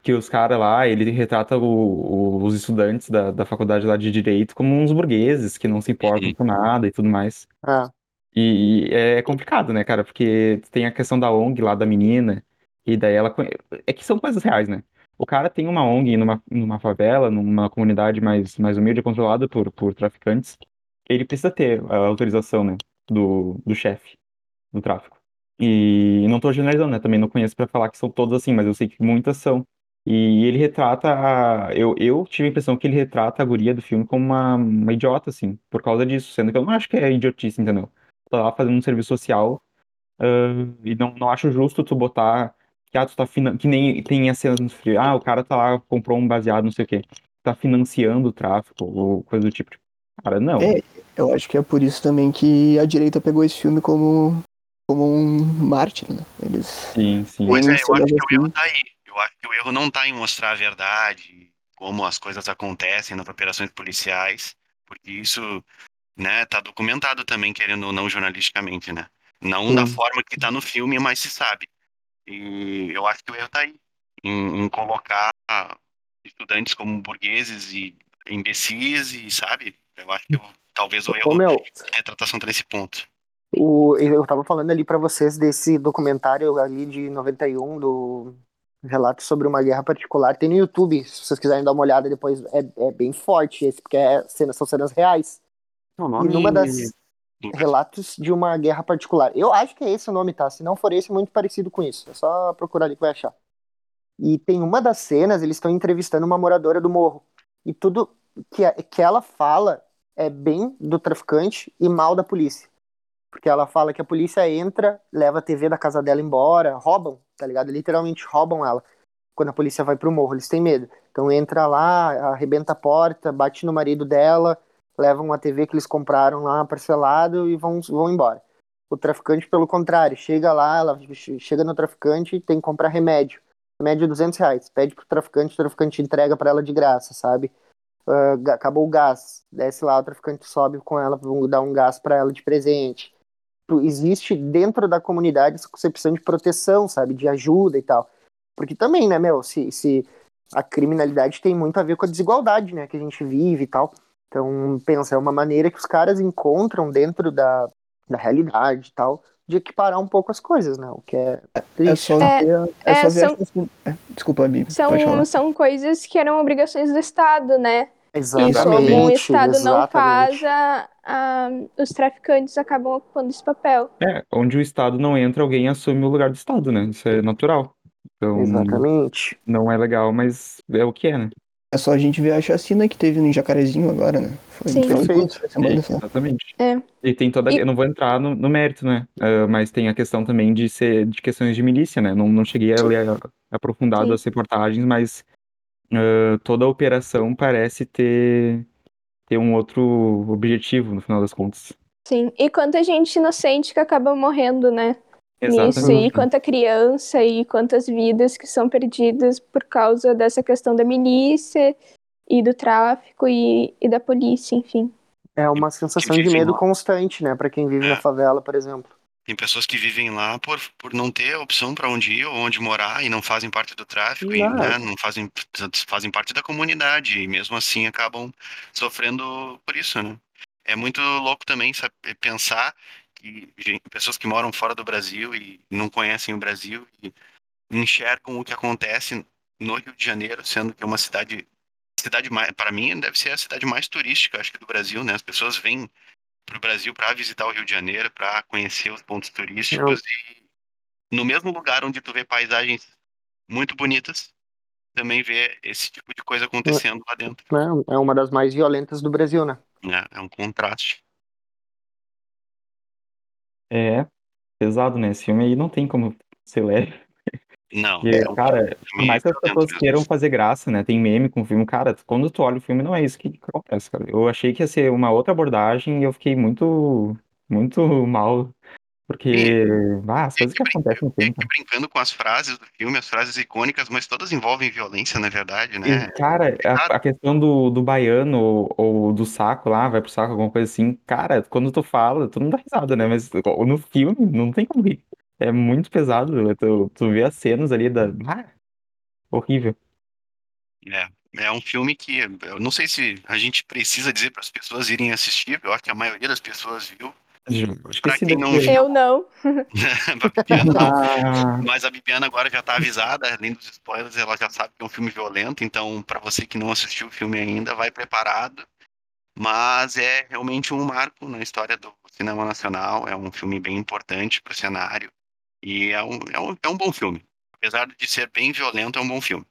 que os caras lá, ele retrata o- o- os estudantes da, da faculdade lá de Direito como uns burgueses que não se importam com nada e tudo mais. É. E, e é complicado, né, cara? Porque tem a questão da ONG lá da menina, e daí ela. É que são coisas reais, né? O cara tem uma ONG numa, numa favela, numa comunidade mais, mais humilde, controlada por, por traficantes. Ele precisa ter a autorização, né, do, do chefe do tráfico. E não tô generalizando, né? Também não conheço pra falar que são todas assim, mas eu sei que muitas são. E ele retrata a. Eu, eu tive a impressão que ele retrata a guria do filme como uma, uma idiota, assim, por causa disso, sendo que eu não acho que é idiotice, entendeu? Tá lá fazendo um serviço social, ah, e não, não acho justo tu botar que, ah, tu tá finan... que nem tem as cenas no filme, ah, o cara tá lá, comprou um baseado, não sei o quê, tá financiando o tráfico, ou coisa do tipo. Cara, não. É. Eu acho que é por isso também que a direita pegou esse filme como, como um mártir, né? Eles Sim, sim. Pois é, eu acho que o cenas erro tá aí. Eu acho que o erro não tá em mostrar a verdade, como as coisas acontecem nas operações policiais, porque isso, né, tá documentado também, querendo ou não, jornalisticamente, né? Não da forma que tá no filme, mas se sabe. E eu acho que o erro tá aí. Em, em colocar estudantes como burgueses e imbecis e, sabe? Eu acho que eu- talvez o erro meu, a retratação tá nesse ponto. o, eu tava falando ali pra vocês desse documentário ali de 91, do relato sobre uma guerra particular. Tem no YouTube, se vocês quiserem dar uma olhada depois. É, é bem forte esse, porque é cena, são cenas reais. O E numa das Relatos de uma guerra particular. Eu acho que é esse o nome, tá? Se não for esse, é muito parecido com isso. É só procurar ali que vai achar. E tem uma das cenas, eles estão entrevistando uma moradora do morro. E tudo que, que ela fala é bem do traficante e mal da polícia. Porque ela fala que a polícia entra, leva a TV da casa dela embora, roubam, tá ligado? Literalmente roubam ela. Quando a polícia vai pro morro, eles têm medo. Então entra lá, arrebenta a porta, bate no marido dela, levam a TV que eles compraram lá parcelado e vão, vão embora. O traficante, pelo contrário, chega lá, ela che- chega no traficante e tem que comprar remédio. Remédio 200 reais. Pede pro traficante, o traficante entrega pra ela de graça, sabe? Ga- acabou o gás. Desce lá, o traficante sobe com ela, vão dar um gás pra ela de presente. Existe dentro da comunidade essa concepção de proteção, sabe? De ajuda e tal. Porque também, né, meu, se, se a criminalidade tem muito a ver com a desigualdade, né, que a gente vive e tal. Então, pensa, é uma maneira que os caras encontram dentro da, da realidade e tal, de equiparar um pouco as coisas, né? O que é É triste. só É, ver. É, é, só ver as é, Desculpa, Bibi. São, são coisas que eram obrigações do Estado, né? E Exatamente. como o Estado não exatamente. faz, a- a- os traficantes acabam ocupando esse papel. É, onde o Estado não entra, alguém assume o lugar do Estado, né? Isso é natural. Então, Exatamente. não é legal, mas é o que é, né? É só a gente ver a chacina que teve no Jacarezinho agora, né? Foi, Sim. foi Perfeito. semana É, exatamente. É. E tem toda. E- Eu não vou entrar no, no mérito, né? Ah, mas tem a questão também de ser de questões de milícia, né? Não, não cheguei a ler a- aprofundado Sim. as reportagens, mas ah, toda a operação parece ter, ter um outro objetivo, no final das contas. Sim. E quanta gente inocente que acaba morrendo, né? Nisso. E quanta criança e quantas vidas que são perdidas por causa dessa questão da milícia e do tráfico e, e da polícia, enfim. É uma sensação de medo lá. constante, né? Pra quem vive na É. favela, por exemplo. Tem pessoas que vivem lá por, por não ter opção para onde ir ou onde morar e não fazem parte do tráfico e né, não fazem, fazem parte da comunidade e mesmo assim acabam sofrendo por isso, né? É muito louco também sabe, pensar que gen- pessoas que moram fora do Brasil e não conhecem o Brasil e enxergam o que acontece no Rio de Janeiro, sendo que é uma cidade cidade mais para mim deve ser a cidade mais turística acho que do Brasil, né? As pessoas vêm para o Brasil para visitar o Rio de Janeiro, para conhecer os pontos turísticos e no mesmo lugar onde tu vê paisagens muito bonitas, também vê esse tipo de coisa acontecendo lá dentro. É uma das mais violentas do Brasil, né? Né? É um contraste. É pesado, né? Esse filme aí não tem como ser leve. Não, Porque, é cara, por mais que as pessoas queiram fazer graça, né? Tem meme com o filme, cara, quando tu olha o filme, não é isso que acontece, cara. Eu achei que ia ser uma outra abordagem e eu fiquei muito, muito mal. Porque, ah, as coisas que acontecem no É filme, que brincando com as frases do filme, as frases icônicas, mas todas envolvem violência, na verdade, E, né? cara, a, a questão do, do baiano ou, ou do saco lá, vai pro saco, alguma coisa assim, cara, quando tu fala, tu não dá risada, né? Mas no filme, não tem como rir. É muito pesado, tu, tu vê as cenas ali da. Ah, horrível. É, é um filme que eu não sei se a gente precisa dizer para as pessoas irem assistir, eu acho que a maioria das pessoas viu. Esse quem não viu, Eu não. a Bibiana não. Ah, Mas a Bibiana agora já tá avisada, além dos spoilers, ela já sabe que é um filme violento, então para você que não assistiu o filme ainda, vai preparado. Mas é realmente um marco na história do cinema nacional, é um filme bem importante pro cenário e é um, é um, é um bom filme. Apesar de ser bem violento, é um bom filme.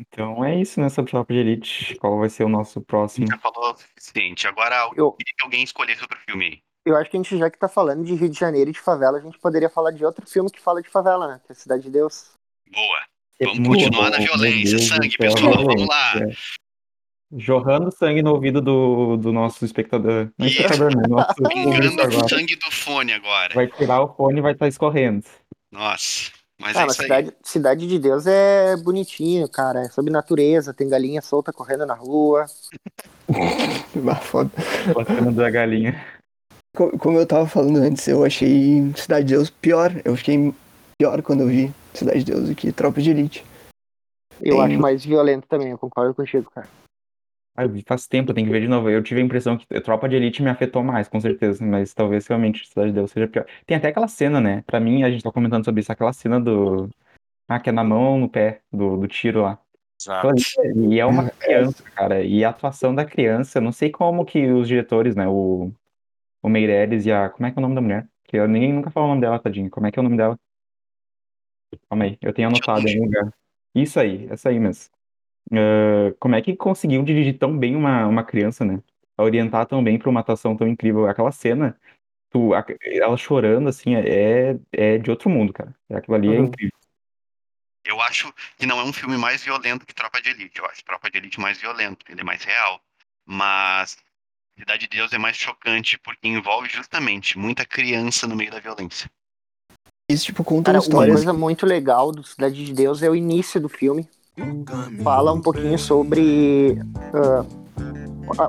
Então é isso, né, sobre Tropa de Elite. Qual vai ser o nosso A próximo? gente já falou o suficiente. Agora eu Eu, queria que alguém escolhesse outro filme aí. eu acho que a gente, já que tá falando de Rio de Janeiro e de favela, a gente poderia falar de outro filme que fala de favela, né? Que é Cidade de Deus. Boa. É Vamos muito continuar na bom, violência. meu Deus do Sangue, céu, pessoal, vamos violência. lá. Jorrando sangue no ouvido do, do nosso espectador. Não é Isso. espectador, não. Nosso Pingando agora. sangue do fone agora. Vai tirar o fone e vai estar escorrendo. Nossa. Mas ah, é mas. Cidade, Cidade de Deus é bonitinho, cara. É sobre natureza, tem galinha solta correndo na rua. Foda. A cena da galinha. Co- Como eu tava falando antes, eu achei Cidade de Deus pior. Eu fiquei pior quando eu vi Cidade de Deus do que Tropa de Elite. Eu Tem- acho mais violento também, eu concordo contigo, cara. Ah, eu vi faz tempo, tem que ver de novo. Eu tive a impressão que Tropa de Elite me afetou mais, com certeza, mas talvez realmente Cidade de Deus seja pior. Tem até aquela cena, né? Pra mim, a gente tá comentando sobre isso, aquela cena do. Ah, que é na mão ou no pé do, do tiro lá. Exato. Ali, E é uma criança, cara. E a atuação da criança, eu não sei como que os diretores, né? O, o Meirelles e a. Como é que é o nome da mulher? Que eu, ninguém nunca falou o nome dela, tadinho. Como é que é o nome dela? Calma aí, eu tenho anotado em algum lugar. Isso aí, essa aí mesmo. Ah, como é que conseguiu dirigir tão bem uma, uma criança, né? A orientar tão bem pra uma atuação tão incrível. Aquela cena, tu, a- ela chorando, assim, é, é de outro mundo, cara. Aquilo ali é Uhum. incrível. Eu acho que não é um filme mais violento que Tropa de Elite. Eu acho Tropa de Elite mais violento, ele é mais real. Mas Cidade de Deus é mais chocante porque envolve justamente muita criança no meio da violência. Isso, tipo, conta Cara, uma histórias. coisa muito legal do Cidade de Deus é o início do filme. Fala um pouquinho sobre ah,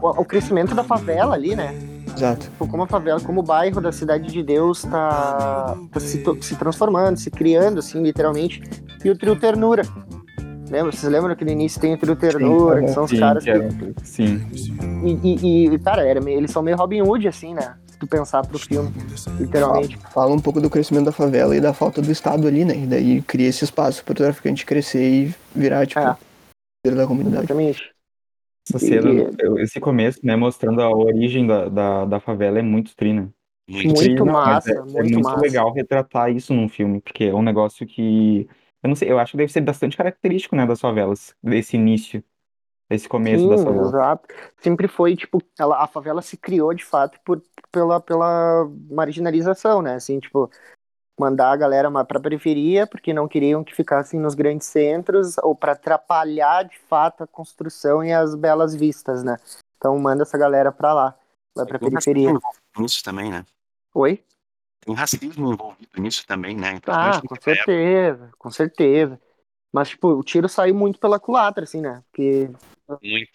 o, o crescimento da favela ali, né? Exato. Tipo, Como a favela, como o bairro da Cidade de Deus tá, tá se, se transformando, se criando, assim, literalmente. E o trio Ternura. Lembra? Vocês lembram que no início tem o trio Ternura, que são os Sim, caras que era- sim. E, e- e, cara, era meio- eles são meio Robin Hood, assim, né? Tu pensar pro filme, literalmente. Fala um pouco do crescimento da favela e da falta do Estado ali, né? E daí cria esse espaço pro traficante crescer e virar, tipo, É. líder da comunidade. Exatamente. Essa E- cena, esse começo, né, mostrando a origem da, da, da favela é muito trina. Muito. Muito Tri, não, mas massa, é, é muito muito massa. legal retratar isso num filme, porque é um negócio que, eu não sei, eu acho que deve ser bastante característico, né, das favelas, desse início, desse começo Sim, favelas. exato. Sempre foi, tipo, ela, a favela se criou de fato por, pela, pela marginalização, né? Assim, tipo, mandar a galera pra periferia porque não queriam que ficassem nos grandes centros ou para atrapalhar de fato a construção e as belas vistas, né? Então manda essa galera pra lá, vai pra Tem periferia. racismo envolvido nisso também, né? Oi? Tem racismo envolvido nisso também, né? Então, Ah, com certeza, com certeza. Mas, tipo, o tiro saiu muito pela culatra, assim, né? Porque, Muito.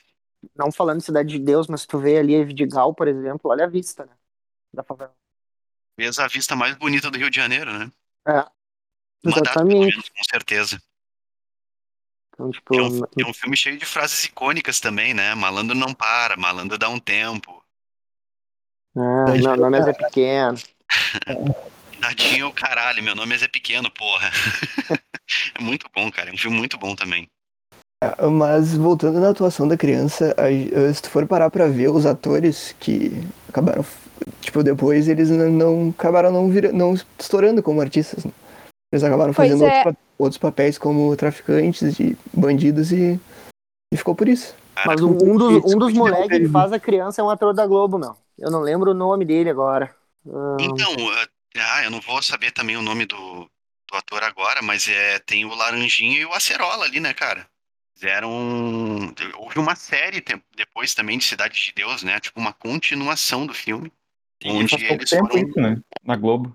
não falando de Cidade de Deus, mas se tu vê ali a Vidigal, por exemplo, olha a vista, né? Da favela. Fez a vista mais bonita do Rio de Janeiro, né? É, Uma exatamente. menos, com certeza. Então, tipo, É um, é um filme cheio de frases icônicas também, né? Malandro não para, malandro dá um tempo. ah, meu nome é Zé Pequeno. Dadinho é o caralho, meu nome é Zé Pequeno, porra. é muito bom, cara. É um filme muito bom também. Mas voltando na atuação da criança, a- se tu for parar pra ver os atores que acabaram, tipo, depois eles não, acabaram não, vira, não estourando como artistas. né? Eles acabaram Pois fazendo é. outros, outros papéis como traficantes e bandidos e, e ficou por isso. Mas um, um dos, um dos Isso, moleques que faz a criança é um ator da Globo, meu. Eu não lembro o nome dele agora. Ah, Então, eh, ah, eu não vou saber também o nome do, do ator agora, mas é, tem o Laranjinha e o Acerola ali, né, cara? Fizeram. Houve uma série te- depois também de Cidade de Deus, né? Tipo, uma continuação do filme. Onde faz pouco eles tempo foram. isso, né, na Globo.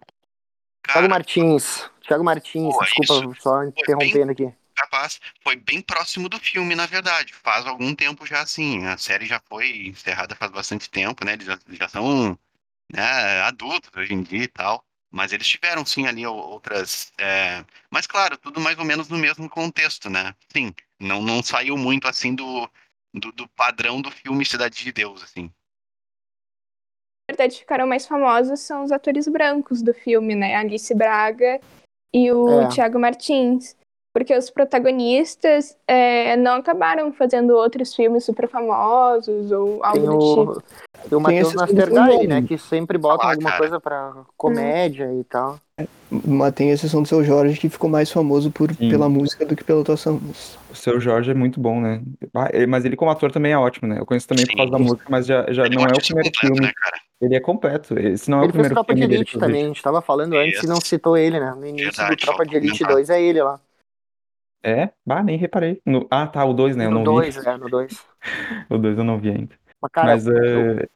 Thiago Cara, Martins. Thiago Martins, Pô, desculpa só interrompendo aqui. capaz. Foi bem próximo do filme, na verdade. Faz algum tempo já assim. A série já foi encerrada faz bastante tempo, né? Eles já, já são né, adultos hoje em dia e tal. Mas eles tiveram, sim, ali outras. é, Mas, claro, tudo mais ou menos no mesmo contexto, né? Sim, não, não saiu muito assim do, do, do padrão do filme Cidade de Deus, assim. Na verdade, ficaram mais famosos são os atores brancos do filme, né? Alice Braga e o É. Thiago Martins. Porque os protagonistas é, não acabaram fazendo outros filmes super famosos ou algo Tem do tipo. o, tem o Matheus segundo né? Que sempre bota Ah, alguma cara. coisa pra comédia e tal. Mas tem a exceção do seu Jorge que ficou mais famoso por, Sim. pela música do que pela atuação. O seu Jorge é muito bom, né? Ah, Mas ele como ator também é ótimo, né? Eu conheço também por Sim. causa da música, mas já, já Ele não é o artista primeiro completo, filme. né, cara? Ele é completo. Esse não é o Ele fez primeiro Tropa de filme dele, Elite inclusive. também, a gente tava falando antes e não citou ele, né? No início Verdade, do Tropa de Elite comentar. 2 é ele lá. É? Bah, nem reparei. No- Ah, tá, o 2, né? Eu no não 2, vi. é, no 2. O 2 eu não vi ainda. Mas, cara, Mas o, é,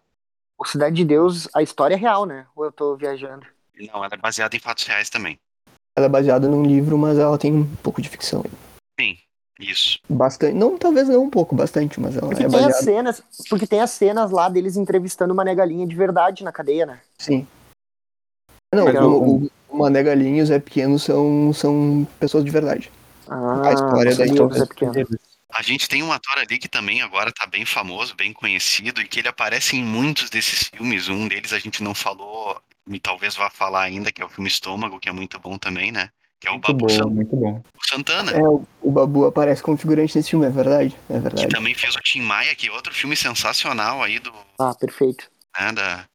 o Cidade de Deus, a história é real, né? Ou eu tô viajando? Não, ela é baseada em fatos reais também. ela é baseada num livro, mas ela tem um pouco de ficção. Sim. Isso. Bastante. Não, talvez não um pouco, bastante, mas ela Porque é tem as baseada. cenas, porque tem as cenas lá deles entrevistando uma negalinha de verdade na cadeia, né? Sim. Não, Mas o, o- o, o Mané Galinha e o Zé Pequeno são, são pessoas de verdade. Ah, A história da Pequeno. A gente tem um ator ali que também agora tá bem famoso, bem conhecido, e que ele aparece em muitos desses filmes. Um deles a gente não falou, e talvez vá falar ainda, que é o filme Estômago, que é muito bom também, né? Que é o Muito Babu bom, San- muito bom. Santana, É, o, o Babu aparece como figurante nesse filme, é verdade. É que verdade. também fez o Tim Maia, que é outro filme sensacional aí do, Ah, perfeito. né, da,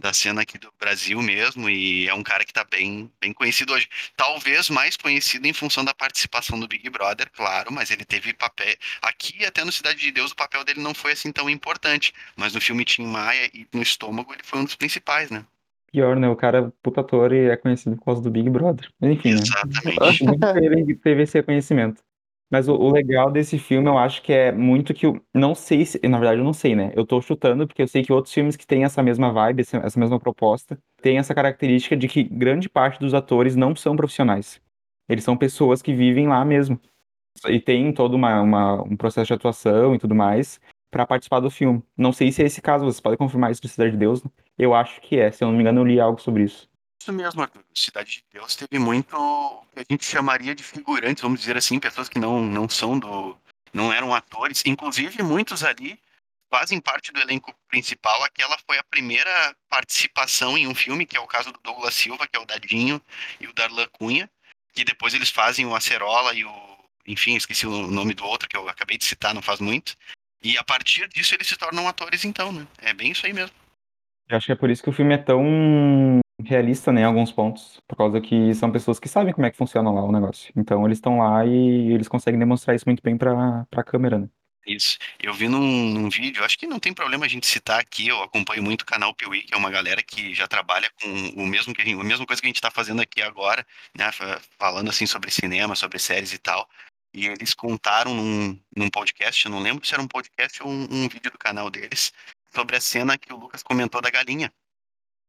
da cena aqui do Brasil mesmo, e é um cara que tá bem, bem conhecido hoje. Talvez mais conhecido em função da participação do Big Brother, claro, mas ele teve papel. Aqui, até no Cidade de Deus, o papel dele não foi assim tão importante, mas no filme Tim Maia e no Estômago ele foi um dos principais, né? Pior, né? O cara, puta ator, e é conhecido por causa do Big Brother. Enfim, né? Exatamente. Ele teve esse reconhecimento. Mas o, o legal desse filme, eu acho que é muito que eu não sei se, na verdade eu não sei, né? Eu tô chutando porque eu sei que outros filmes que têm essa mesma vibe, essa, mesma proposta, têm essa característica de que grande parte dos atores não são profissionais. Eles são pessoas que vivem lá mesmo. E tem todo uma, uma- um processo de atuação e tudo mais pra participar do filme. Não sei se é esse caso, vocês podem confirmar isso do Cidade de Deus? né? Eu acho que é, se eu não me engano, eu li algo sobre isso. Isso mesmo. Cidade de Deus teve muito o que a gente chamaria de figurantes, vamos dizer assim, pessoas que não, não são do. não eram atores. Inclusive, muitos ali fazem parte do elenco principal. Aquela foi a primeira participação em um filme, que é o caso do Douglas Silva, que é o Dadinho, e o Darlan Cunha, que depois eles fazem o Acerola e o. Enfim, esqueci o nome do outro que eu acabei de citar, não faz muito. E a partir disso eles se tornam atores, então, né? É bem isso aí mesmo. Eu acho que é por isso que o filme é tão realista, né, em alguns pontos, por causa que são pessoas que sabem como é que funciona lá o negócio. Então eles estão lá e eles conseguem demonstrar isso muito bem pra, pra câmera, né? Isso. Eu vi num, num vídeo, acho que não tem problema a gente citar aqui, eu acompanho muito o canal Piuí, que é uma galera que já trabalha com o mesmo que a, gente, a mesma coisa que a gente está fazendo aqui agora, né? fa- Falando assim sobre cinema, sobre séries e tal. E eles contaram num, num podcast, eu não lembro se era um podcast ou um, um vídeo do canal deles, sobre a cena que o Lucas comentou da galinha.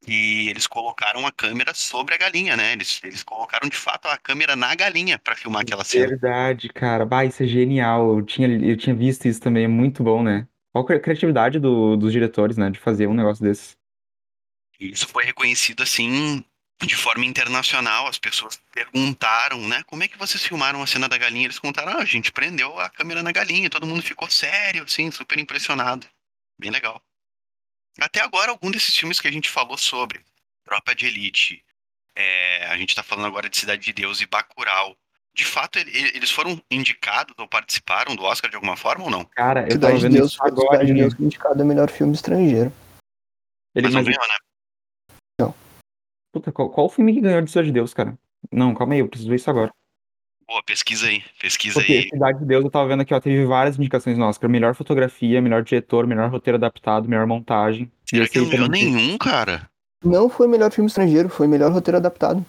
E eles colocaram a câmera sobre a galinha, né? Eles, eles colocaram de fato a câmera na galinha para filmar aquela cena. Verdade, cara. Bah, isso é genial. Eu tinha, eu tinha visto isso também, é muito bom, né? Qual é a criatividade do- dos diretores, né, de fazer um negócio desse. E isso foi reconhecido assim de forma internacional. As pessoas perguntaram, né? Como é que vocês filmaram a cena da galinha? Eles contaram, ah, a gente prendeu a câmera na galinha, todo mundo ficou sério, assim, super impressionado. Bem legal. Até agora, algum desses filmes que a gente falou sobre, Tropa de Elite, é, a gente tá falando agora de Cidade de Deus e Bacurau. De fato, ele- ele- eles foram indicados ou participaram do Oscar de alguma forma ou não? Cara, eu tava Cidade de vendo Deus isso agora. Cidade de né? Deus foi indicado a melhor filme estrangeiro. Ele, Mas não ganhou, né? puta, qual, qual o filme que ganhou de Cidade de Deus, cara? Não, calma aí, eu preciso ver isso agora. Boa, pesquisa aí, pesquisa Porque aí. Cidade de Deus, eu tava vendo aqui, ó, teve várias indicações no Oscar. Melhor fotografia, melhor diretor, melhor roteiro adaptado, melhor montagem. E Será que não ganhou nenhum, cara? Não foi melhor filme estrangeiro, foi melhor roteiro adaptado.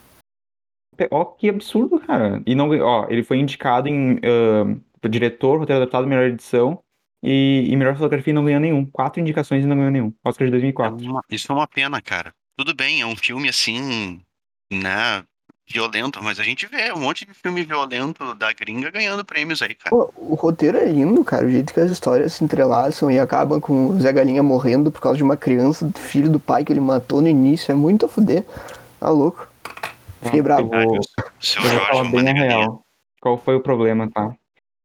Ó, que absurdo, cara. E não, ó, ele foi indicado em ah, diretor, roteiro adaptado, melhor edição e, e melhor fotografia e não ganhou nenhum. Quatro indicações e não ganhou nenhum. Oscar de É 2004. uma- isso é uma pena, cara. Tudo bem, é um filme assim, né, violento, mas a gente vê um monte de filme violento da gringa ganhando prêmios aí, cara. Pô, o roteiro é lindo, cara. O jeito que as histórias se entrelaçam e acabam com o Zé Galinha morrendo por causa de uma criança, filho do pai que ele matou no início. É muito a fuder. Tá louco. Fiquei bravo. Ai, vou- meu- Seu Jorge, bem a real. Qual foi o problema, tá?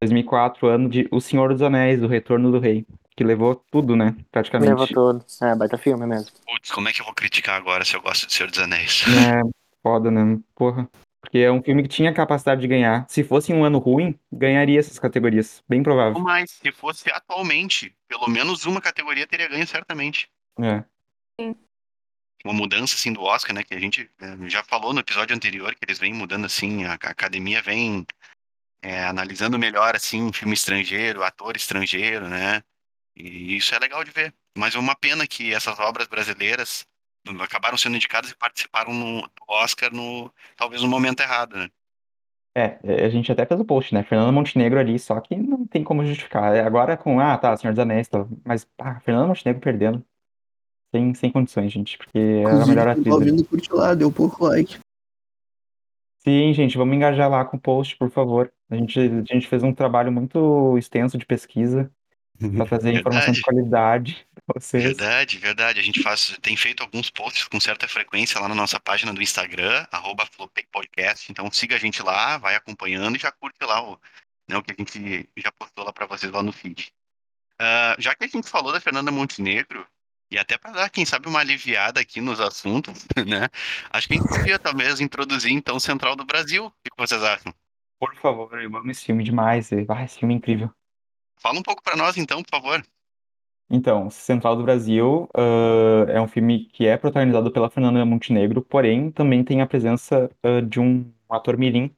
2004, ano de O Senhor dos Anéis, O Retorno do Rei, que levou tudo, né? Praticamente. Leva todo. É, baita filme mesmo. Putz, como é que eu vou criticar agora se eu gosto de Senhor dos Anéis? É, foda, né? Porra. Porque é um filme que tinha capacidade de ganhar. Se fosse um ano ruim, ganharia essas categorias. Bem provável. Mas se fosse atualmente, pelo menos uma categoria teria ganho certamente. É. Uma mudança assim do Oscar, né? Que a gente eh, já falou no episódio anterior que eles vêm mudando assim, a, academia vem eh, analisando melhor assim filme estrangeiro, ator estrangeiro, né? E isso é legal de ver. Mas é uma pena que essas obras brasileiras acabaram sendo indicadas e participaram no, do Oscar no talvez no momento errado, né? É, é, a gente até fez o post, né? Fernanda Montenegro ali, só que não tem como justificar. É, Agora com, ah, tá, Senhor dos Anéis, tá, mas, ah, Fernanda Montenegro perdendo. Sem, sem condições, gente, porque era a melhor atriz ali. ouvindo, curte lá, deu pouco like. Sim, gente, vamos engajar lá com o post, por favor. A gente, a gente fez um trabalho muito extenso de pesquisa para trazer informação de qualidade vocês. verdade, verdade. A gente faz, tem feito alguns posts com certa frequência lá na nossa página do Instagram, arroba Podcast. Então siga a gente lá, vai acompanhando e já curte lá o, né, o que a gente já postou lá para vocês lá no feed. Ah, já que a gente falou da Fernanda Montenegro, e até para dar, quem sabe, uma aliviada aqui nos assuntos, né? Acho que a gente devia talvez introduzir então Central do Brasil. O que vocês acham? Por favor, eu amo esse filme demais. Ah, esse filme é incrível. Fala um pouco para nós então, por favor. Então, Central do Brasil, ah, é um filme que é protagonizado pela Fernanda Montenegro, porém também tem a presença ah, de um ator mirim.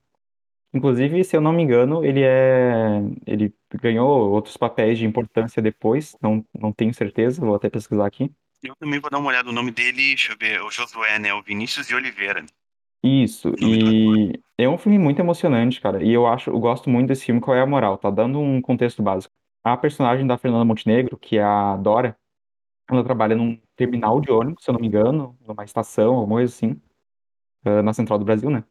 Inclusive, se eu não me engano, ele é, ele ganhou outros papéis de importância depois. Não, não tenho certeza. Vou até pesquisar aqui. Eu também vou dar uma olhada no nome dele, deixa eu ver, o Josué, né? O Vinícius de Oliveira. Isso. Nome do E é um filme muito emocionante, cara. E eu acho, eu gosto muito desse filme. Qual é a moral? Tá dando um contexto básico. A personagem da Fernanda Montenegro, que é a Dora, ela trabalha num terminal de ônibus, se eu não me engano, numa estação, alguma coisa assim, ah, na Central do Brasil, né?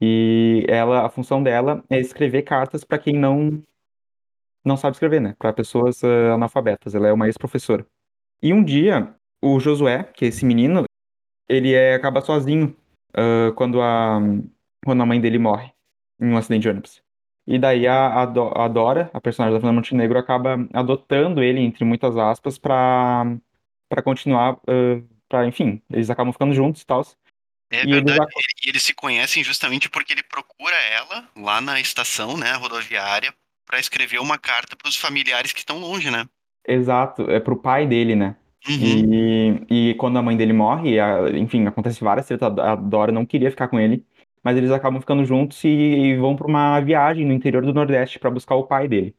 E ela, a função dela é escrever cartas para quem não não sabe escrever, né? Para pessoas ah, analfabetas. Ela é uma ex-professora. E um dia, o Josué, que é esse menino, ele é, acaba sozinho ah, quando a quando a mãe dele morre em um acidente de ônibus. E daí a, a, Do- a Dora, a personagem da Fernanda Montenegro, acaba adotando ele, entre muitas aspas, para para continuar, para enfim, eles acabam ficando juntos e tal. É E eles verdade, ac- e eles se conhecem justamente porque ele procura ela lá na estação, né, rodoviária, para escrever uma carta para os familiares que estão longe, né? Exato, é pro pai dele, né? Uhum. E, e quando a mãe dele morre, a- enfim, acontece várias tretas, a Dora não queria ficar com ele, mas eles acabam ficando juntos e, e vão pra uma viagem no interior do Nordeste pra buscar o pai dele.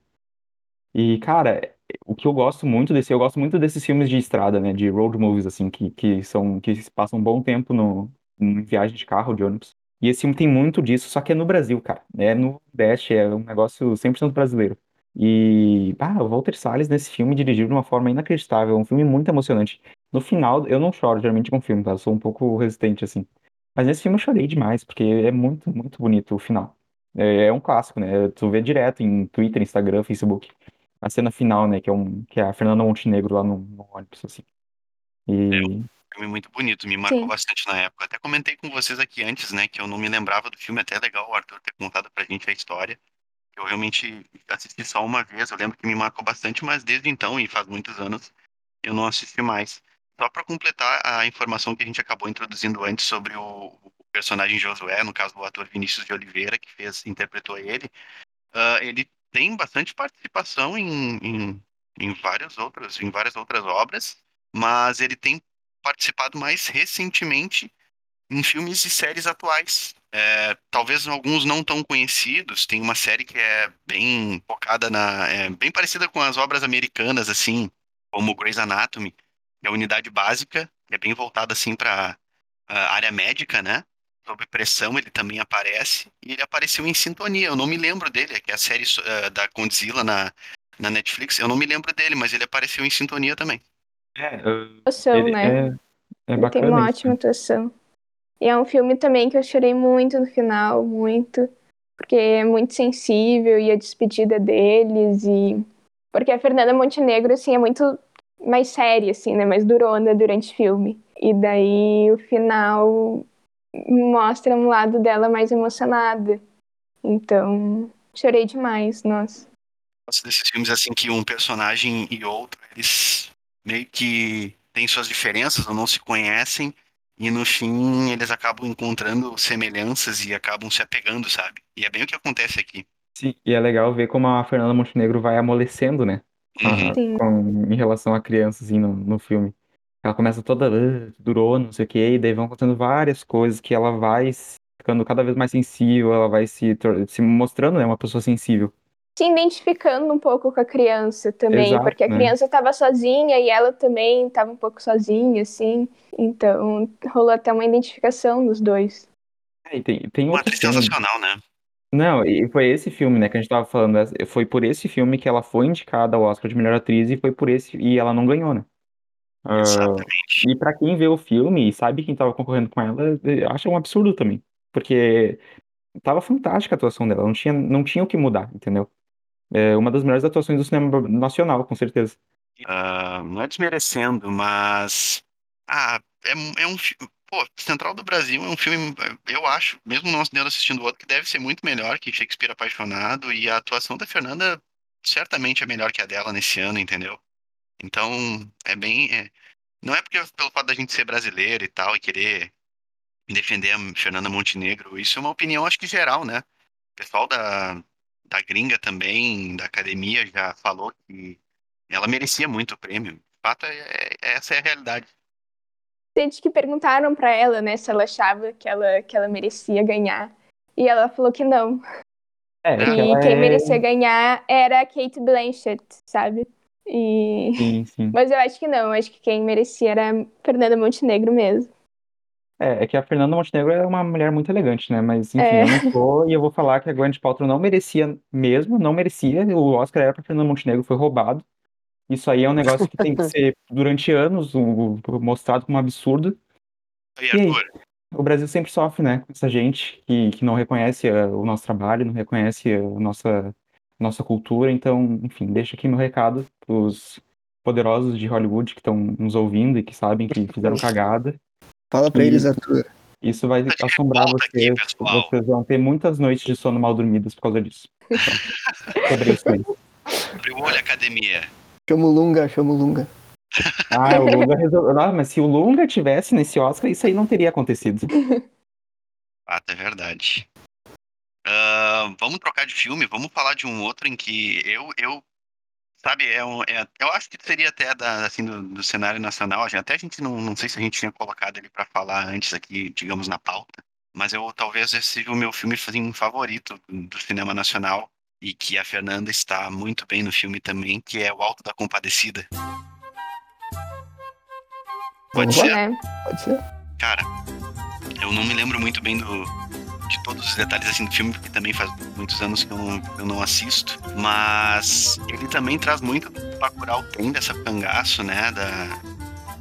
E, cara, o que eu gosto muito desse, eu gosto muito desses filmes de estrada, né, de road movies, assim, que, que são, que passam um bom tempo no, em viagem de carro, de ônibus. E esse filme tem muito disso, só que é no Brasil, cara. É no Nordeste, é um negócio 100% brasileiro. E, ah, o Walter Salles nesse filme dirigiu de uma forma inacreditável, um filme muito emocionante. No final, eu não choro geralmente com filme, tá? Eu sou um pouco resistente, assim. Mas nesse filme eu chorei demais, porque é muito, muito bonito o final. É, é um clássico, né? Tu vê direto em Twitter, Instagram, Facebook a cena final, né? Que é, um, que é a Fernanda Montenegro lá no, no ônibus, assim. E. filme muito bonito, me marcou Sim. bastante na época. Até comentei com vocês aqui antes, né, que eu não me lembrava do filme, até é legal o Arthur ter contado pra gente a história. Eu realmente assisti só uma vez, eu lembro que me marcou bastante, mas desde então, e faz muitos anos, eu não assisti mais. Só para completar a informação que a gente acabou introduzindo antes sobre o, o personagem Josué, no caso o ator Vinícius de Oliveira, que fez, interpretou ele, ah, ele tem bastante participação em, em, em várias outras, em várias outras obras, mas ele tem participado mais recentemente em filmes e séries atuais. É, talvez alguns não tão conhecidos. Tem uma série que é bem focada na, é, bem parecida com as obras americanas, assim, como Grey's Anatomy, é a unidade básica, é bem voltada assim para a área médica, né? Sob pressão ele também aparece e ele apareceu em Sintonia. Eu não me lembro dele, que é a série eh, da Godzilla na na Netflix. Eu não me lembro dele, mas ele apareceu em Sintonia também. É, Atuação, ele né? é, é Ele tem bacana uma isso. ótima atuação. E é um filme também que eu chorei muito no final, muito. Porque é muito sensível e a despedida deles e... Porque a Fernanda Montenegro, assim, é muito mais séria, assim, né? Mais durona durante o filme. E daí o final mostra um lado dela mais emocionada. Então, chorei demais, nossa. gosto desses filmes assim que um personagem e outro, eles meio que têm suas diferenças ou não se conhecem e no fim eles acabam encontrando semelhanças e acabam se apegando, sabe? E é bem o que acontece aqui. Sim, e é legal ver como a Fernanda Montenegro vai amolecendo, né? Com a- Uhum. Sim. com- em relação à criança, assim, no, no filme. Ela começa toda "Ah, durona, não sei o quê, e daí vão acontecendo várias coisas que ela vai ficando cada vez mais sensível, ela vai se, tor- se mostrando, né, uma pessoa sensível. Se identificando um pouco com a criança também, Exato, porque a né? criança estava sozinha e ela também estava um pouco sozinha, assim. Então, rolou até uma identificação dos dois. É, e tem, tem Uma outro atriz filme. sensacional, né? Não, e foi esse filme, né, que a gente tava falando. essa- Foi por esse filme que ela foi indicada ao Oscar de melhor atriz e foi por esse. E ela não ganhou, né? Ah, Exatamente. e pra quem vê o filme e sabe quem tava concorrendo com ela, eh, acha um absurdo também. Porque tava fantástica a atuação dela, não tinha, não tinha o que mudar, entendeu? É uma das melhores atuações do cinema nacional, com certeza. Ah, não é desmerecendo, mas. Ah, é, um- é um. fi- Pô, Central do Brasil é um filme, eu acho, mesmo não assistindo o outro, que deve ser muito melhor que Shakespeare Apaixonado, e a atuação da Fernanda certamente é melhor que a dela nesse ano, entendeu? Então, é bem. é- Não é porque pelo fato da gente ser brasileiro e tal, e querer defender a Fernanda Montenegro, isso é uma opinião, acho que geral, né? O pessoal da, da gringa também, da academia, já falou que ela merecia muito o prêmio. De fato, é, é- essa é a realidade. Gente que perguntaram pra ela, né, se ela achava que ela, que ela merecia ganhar. E ela falou que não. É, E que quem é- merecia ganhar era a Kate Blanchett, sabe? E... Sim, sim. Mas eu acho que não, eu acho que quem merecia era a Fernanda Montenegro mesmo. É, é que a Fernanda Montenegro é uma mulher muito elegante, né? Mas, enfim, É. eu não sou, e eu vou falar que a Gwyneth Paltrow não merecia mesmo, não merecia. O Oscar era pra Fernanda Montenegro, foi roubado. Isso aí é um negócio que tem que ser, durante anos, o- o- mostrado como um absurdo. E O Brasil sempre sofre, né, com essa gente que, que não reconhece eh, o nosso trabalho, não reconhece a nossa, nossa cultura. Então, enfim, deixa aqui meu recado pros poderosos de Hollywood que estão nos ouvindo e que sabem que fizeram cagada. Fala pra E- eles, Arthur. Isso vai assombrar revolta aqui, vocês. Vocês vão ter muitas noites de sono mal dormidas por causa disso. Então, sobre isso aí. abre o olho, academia. Chama o Lunga, chama o Lunga. Ah, o Lunga resolveu. Ah, mas se o Lunga tivesse nesse Oscar, isso aí não teria acontecido. Fato, é verdade. Ah, vamos trocar de filme, vamos falar de um outro em que eu, eu sabe, é um, é- eu acho que seria até da, assim, do, do cenário nacional, até a gente não, não sei se a gente tinha colocado ele para falar antes aqui, digamos, na pauta, mas eu talvez esse seja o meu filme assim, favorito do cinema nacional e que a Fernanda está muito bem no filme também, que é O Alto da Compadecida. Pode ser? Né? Pode ser? Cara, eu não me lembro muito bem do, de todos os detalhes assim do filme, porque também faz muitos anos que eu não, eu não assisto. Mas ele também traz muito do Bacurau tem dessa cangaço, né? Da,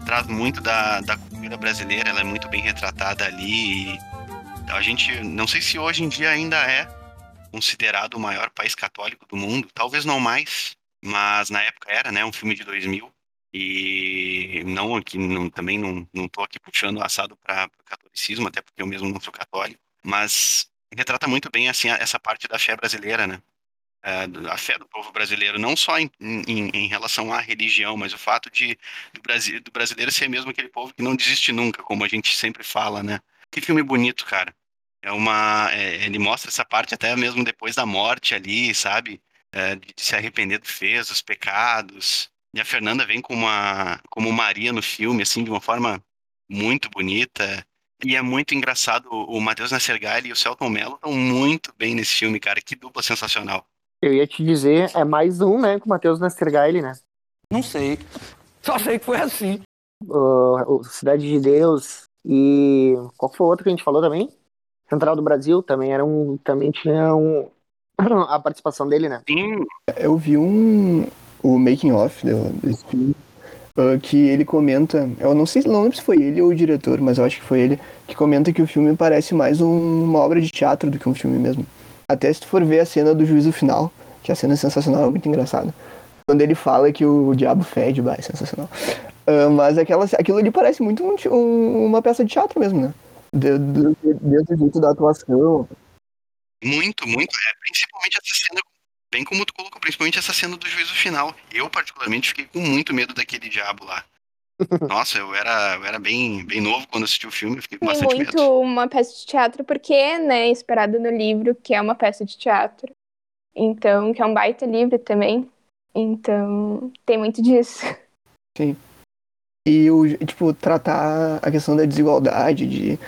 traz muito da, da cultura brasileira, ela é muito bem retratada ali. E a gente, não sei se hoje em dia ainda é considerado o maior país católico do mundo, talvez não mais, mas na época era, né? Um filme de 2000. E não aqui, não, também não, não tô aqui puxando assado para catolicismo, até porque eu mesmo não sou católico, mas retrata muito bem assim essa parte da fé brasileira, né? É, a fé do povo brasileiro, não só em, em, em relação à religião, mas o fato de do, Brasi, do brasileiro ser mesmo aquele povo que não desiste nunca, como a gente sempre fala, né? Que filme bonito, cara. É uma, é, ele mostra essa parte até mesmo depois da morte ali, sabe? É, de se arrepender do que fez, dos pecados. E a Fernanda vem como uma, como Maria no filme, assim, de uma forma muito bonita. E é muito engraçado, o Matheus Nascergalli e o Celton Mello estão muito bem nesse filme, cara. Que dupla sensacional. Eu ia te dizer, é mais um, né, com o Matheus Nastergaile, né? Não sei. Só sei que foi assim. O Cidade de Deus e qual foi o outro que a gente falou também? Central do Brasil também era um, também tinha um a participação dele, né? Sim, Eu vi um. O making off desse filme. ah, que ele comenta. Eu não sei, não lembro se foi ele ou o diretor, mas eu acho que foi ele. Que comenta que o filme parece mais um- uma obra de teatro do que um filme mesmo. Até se tu for ver a cena do juízo final, que a cena é sensacional, é muito engraçada. Quando ele fala que o diabo fede, bah, é sensacional. Ah, mas aquela, aquilo ali parece muito um um- uma peça de teatro mesmo, né? De- de- Desde o jeito da atuação. muito, muito. É, principalmente essa cena, bem como tu colocou, principalmente essa cena do juízo final. Eu, particularmente, fiquei com muito medo daquele diabo lá. Nossa, eu era, eu era bem, bem novo quando assisti o filme, eu fiquei com Tem bastante muito medo. uma peça de teatro, porque é né, inspirado no livro, que é uma peça de teatro. Então, que é um baita livro também. Então, tem muito disso. E o, tipo, tratar a questão da desigualdade, de.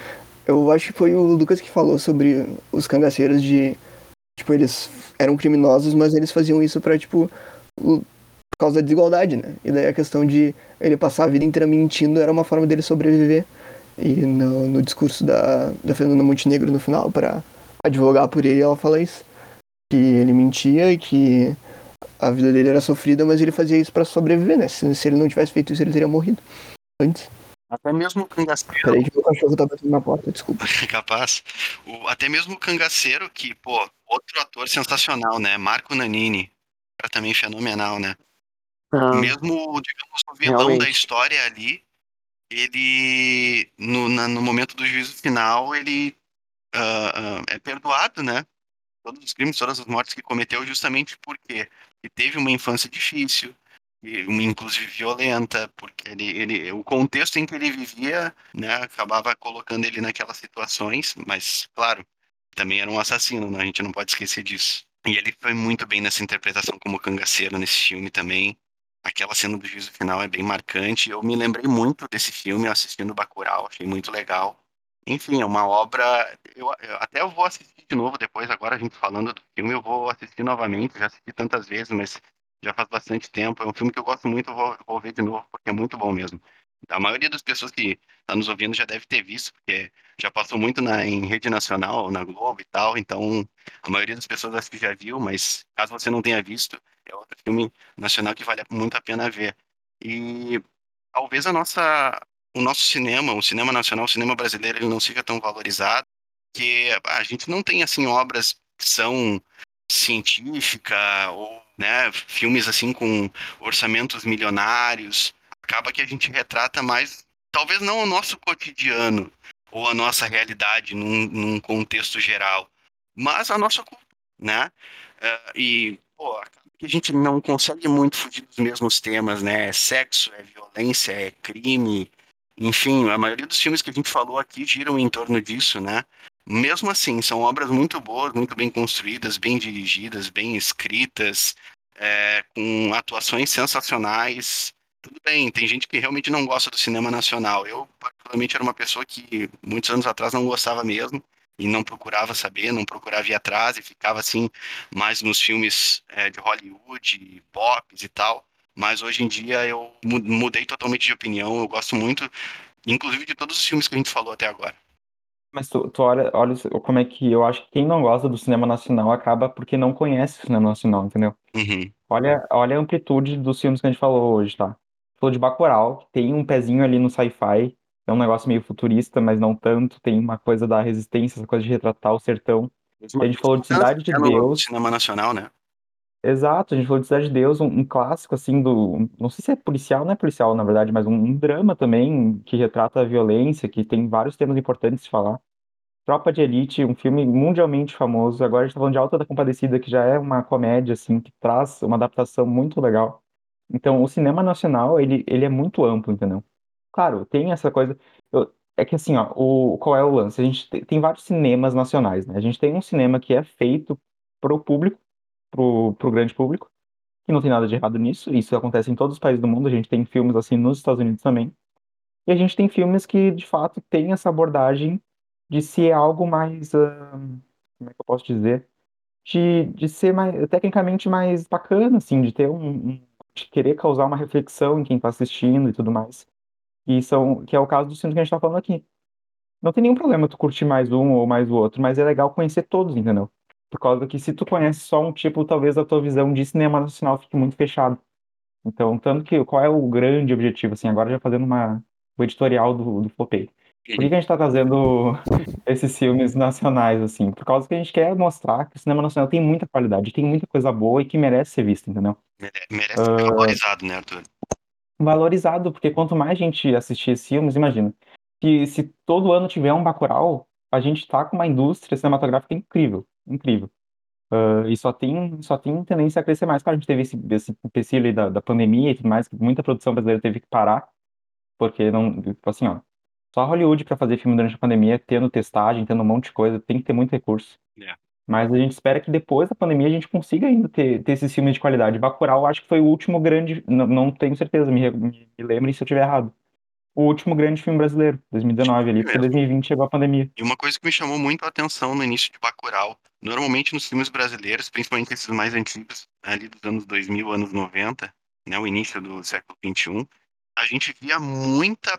Eu acho que foi o Lucas que falou sobre os cangaceiros de. Tipo, eles eram criminosos, mas eles faziam isso pra, tipo. por causa da desigualdade, né? E daí a questão de ele passar a vida inteira mentindo era uma forma dele sobreviver. E no, no discurso da, da Fernanda Montenegro no final, pra advogar por ele, ela fala isso. Que ele mentia e que a vida dele era sofrida, mas ele fazia isso pra sobreviver, né? Se, se ele não tivesse feito isso, ele teria morrido antes. Até mesmo o cangaceiro, Peraí que meu cachorro tá batendo na porta, desculpa. capaz. O, até mesmo o cangaceiro, que, pô, outro ator sensacional, né? Marco Nanini. Cara também fenomenal, né? Ah, Mesmo, digamos, o vilão Realmente. da história ali, ele, no, na- no momento do juízo final, ele ah, ah, é perdoado, né? Todos os crimes, todas as mortes que cometeu, justamente porque ele teve uma infância difícil, inclusive violenta, porque ele, ele, o contexto em que ele vivia, né, acabava colocando ele naquelas situações, mas, claro, também era um assassino, né? A gente não pode esquecer disso. E ele foi muito bem nessa interpretação como cangaceiro nesse filme também. Aquela cena do juízo final é bem marcante. Eu me lembrei muito desse filme assistindo Bacurau, achei muito legal. Enfim, é uma obra. Eu, eu- até eu vou assistir de novo depois, agora a gente falando do filme, eu vou assistir novamente. Já assisti tantas vezes, mas já faz bastante tempo. É um filme que eu gosto muito, vou, vou ver de novo, porque é muito bom mesmo. A maioria das pessoas que está nos ouvindo já deve ter visto, porque já passou muito na, em rede nacional, na Globo e tal, então a maioria das pessoas acho que já viu, mas caso você não tenha visto, é outro filme nacional que vale muito a pena ver. E talvez a nossa, o nosso cinema, o cinema nacional, o cinema brasileiro, ele não seja tão valorizado, que a gente não tem assim obras que são científica ou né, filmes assim com orçamentos milionários. Acaba que a gente retrata mais, talvez não o nosso cotidiano ou a nossa realidade num, num contexto geral, mas a nossa cultura, né? Eh, e pô, que a gente não consegue muito fugir dos mesmos temas, né? É sexo, é violência, é crime, enfim, a maioria dos filmes que a gente falou aqui giram em torno disso, né? Mesmo assim, são obras muito boas, muito bem construídas, bem dirigidas, bem escritas, é, com atuações sensacionais. Tudo bem, tem gente que realmente não gosta do cinema nacional. Eu, particularmente, era uma pessoa que muitos anos atrás não gostava mesmo e não procurava saber, não procurava ir atrás e ficava assim mais nos filmes é, de Hollywood, pops e tal. Mas hoje em dia eu mu- mudei totalmente de opinião. Eu gosto muito, inclusive, de todos os filmes que a gente falou até agora. Mas tu, tu olha, olha como é que eu acho que quem não gosta do cinema nacional acaba porque não conhece o cinema nacional, entendeu? Uhum. Olha, olha a amplitude dos filmes que a gente falou hoje, tá? Falou de Bacurau, que tem um pezinho ali no sci-fi, é um negócio meio futurista, mas não tanto, tem uma coisa da resistência, essa coisa de retratar o sertão. A gente falou de Cidade de Deus. cinema nacional, né? Exato, a gente falou de Cidade de Deus, um, um clássico, assim, do. Não sei se é policial, não é policial, na verdade, mas um, um drama também que retrata a violência, que tem vários temas importantes de falar. Tropa de Elite, um filme mundialmente famoso. Agora a gente tá falando de Alta da Compadecida, que já é uma comédia, assim, que traz uma adaptação muito legal. Então, o cinema nacional, ele, ele é muito amplo, entendeu? Claro, tem essa coisa. eu- é que assim, ó, o, qual é o lance? A gente te- tem vários cinemas nacionais, né? A gente tem um cinema que é feito pro público, pro, pro grande público, que não tem nada de errado nisso. Isso acontece em todos os países do mundo. A gente tem filmes assim nos Estados Unidos também. E a gente tem filmes que, de fato, têm essa abordagem de ser algo mais, ah, como é que eu posso dizer? De, de ser mais, tecnicamente mais bacana, assim, de ter um, um- de querer causar uma reflexão em quem está assistindo e tudo mais. E são, que é o caso do filme que a gente tá falando aqui. Não tem nenhum problema tu curtir mais um ou mais o outro, mas é legal conhecer todos, entendeu? Por causa que se tu conhece só um tipo, talvez a tua visão de cinema nacional fique muito fechada. Então, tanto que qual é o grande objetivo, assim, agora já fazendo uma, o editorial do, do Flopei. Por que que a gente tá trazendo esses filmes nacionais, assim? Por causa que a gente quer mostrar que o cinema nacional tem muita qualidade, tem muita coisa boa e que merece ser visto, entendeu? Mere- Merece ser valorizado, né, Arthur? Valorizado, porque quanto mais gente assistir esses filmes, imagina, se, se todo ano tiver um Bacurau, a gente tá com uma indústria cinematográfica incrível, incrível. Ah, e só tem, só tem tendência a crescer mais. Claro, a gente teve esse, esse empecilho da, da pandemia e tudo mais, que muita produção brasileira teve que parar, porque não, tipo assim, ó, só Hollywood para fazer filme durante a pandemia, tendo testagem, tendo um monte de coisa, tem que ter muito recurso. É. Mas a gente espera que depois da pandemia a gente consiga ainda ter, ter esses filmes de qualidade. Bacurau, acho que foi o último grande, não, não tenho certeza, me, me, lembrem se eu estiver errado. O último grande filme brasileiro, 2019 ali, porque mesmo. 2020 chegou a pandemia. E uma coisa que me chamou muito a atenção no início de Bacurau, normalmente nos filmes brasileiros, principalmente esses mais antigos, ali dos anos 2000, anos 90, né, o início do século 21, a gente via muita,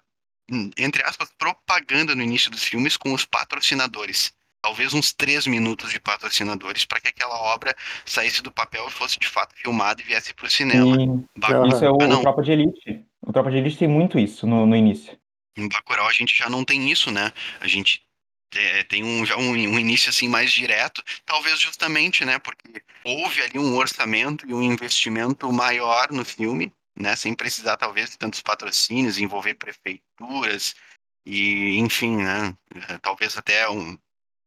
entre aspas, propaganda no início dos filmes com os patrocinadores. Talvez uns três minutos de patrocinadores para que aquela obra saísse do papel e fosse de fato filmada e viesse para o cinema. Bacurau isso é o, não. o Tropa de Elite. O Tropa de Elite tem muito isso no, no início. Em Bacurau a gente já não tem isso, né? A gente é, tem um, já um, um início assim mais direto, talvez justamente, né? Porque houve ali um orçamento e um investimento maior no filme, né? Sem precisar talvez de tantos patrocínios, envolver prefeituras e, enfim, né? É, Talvez até um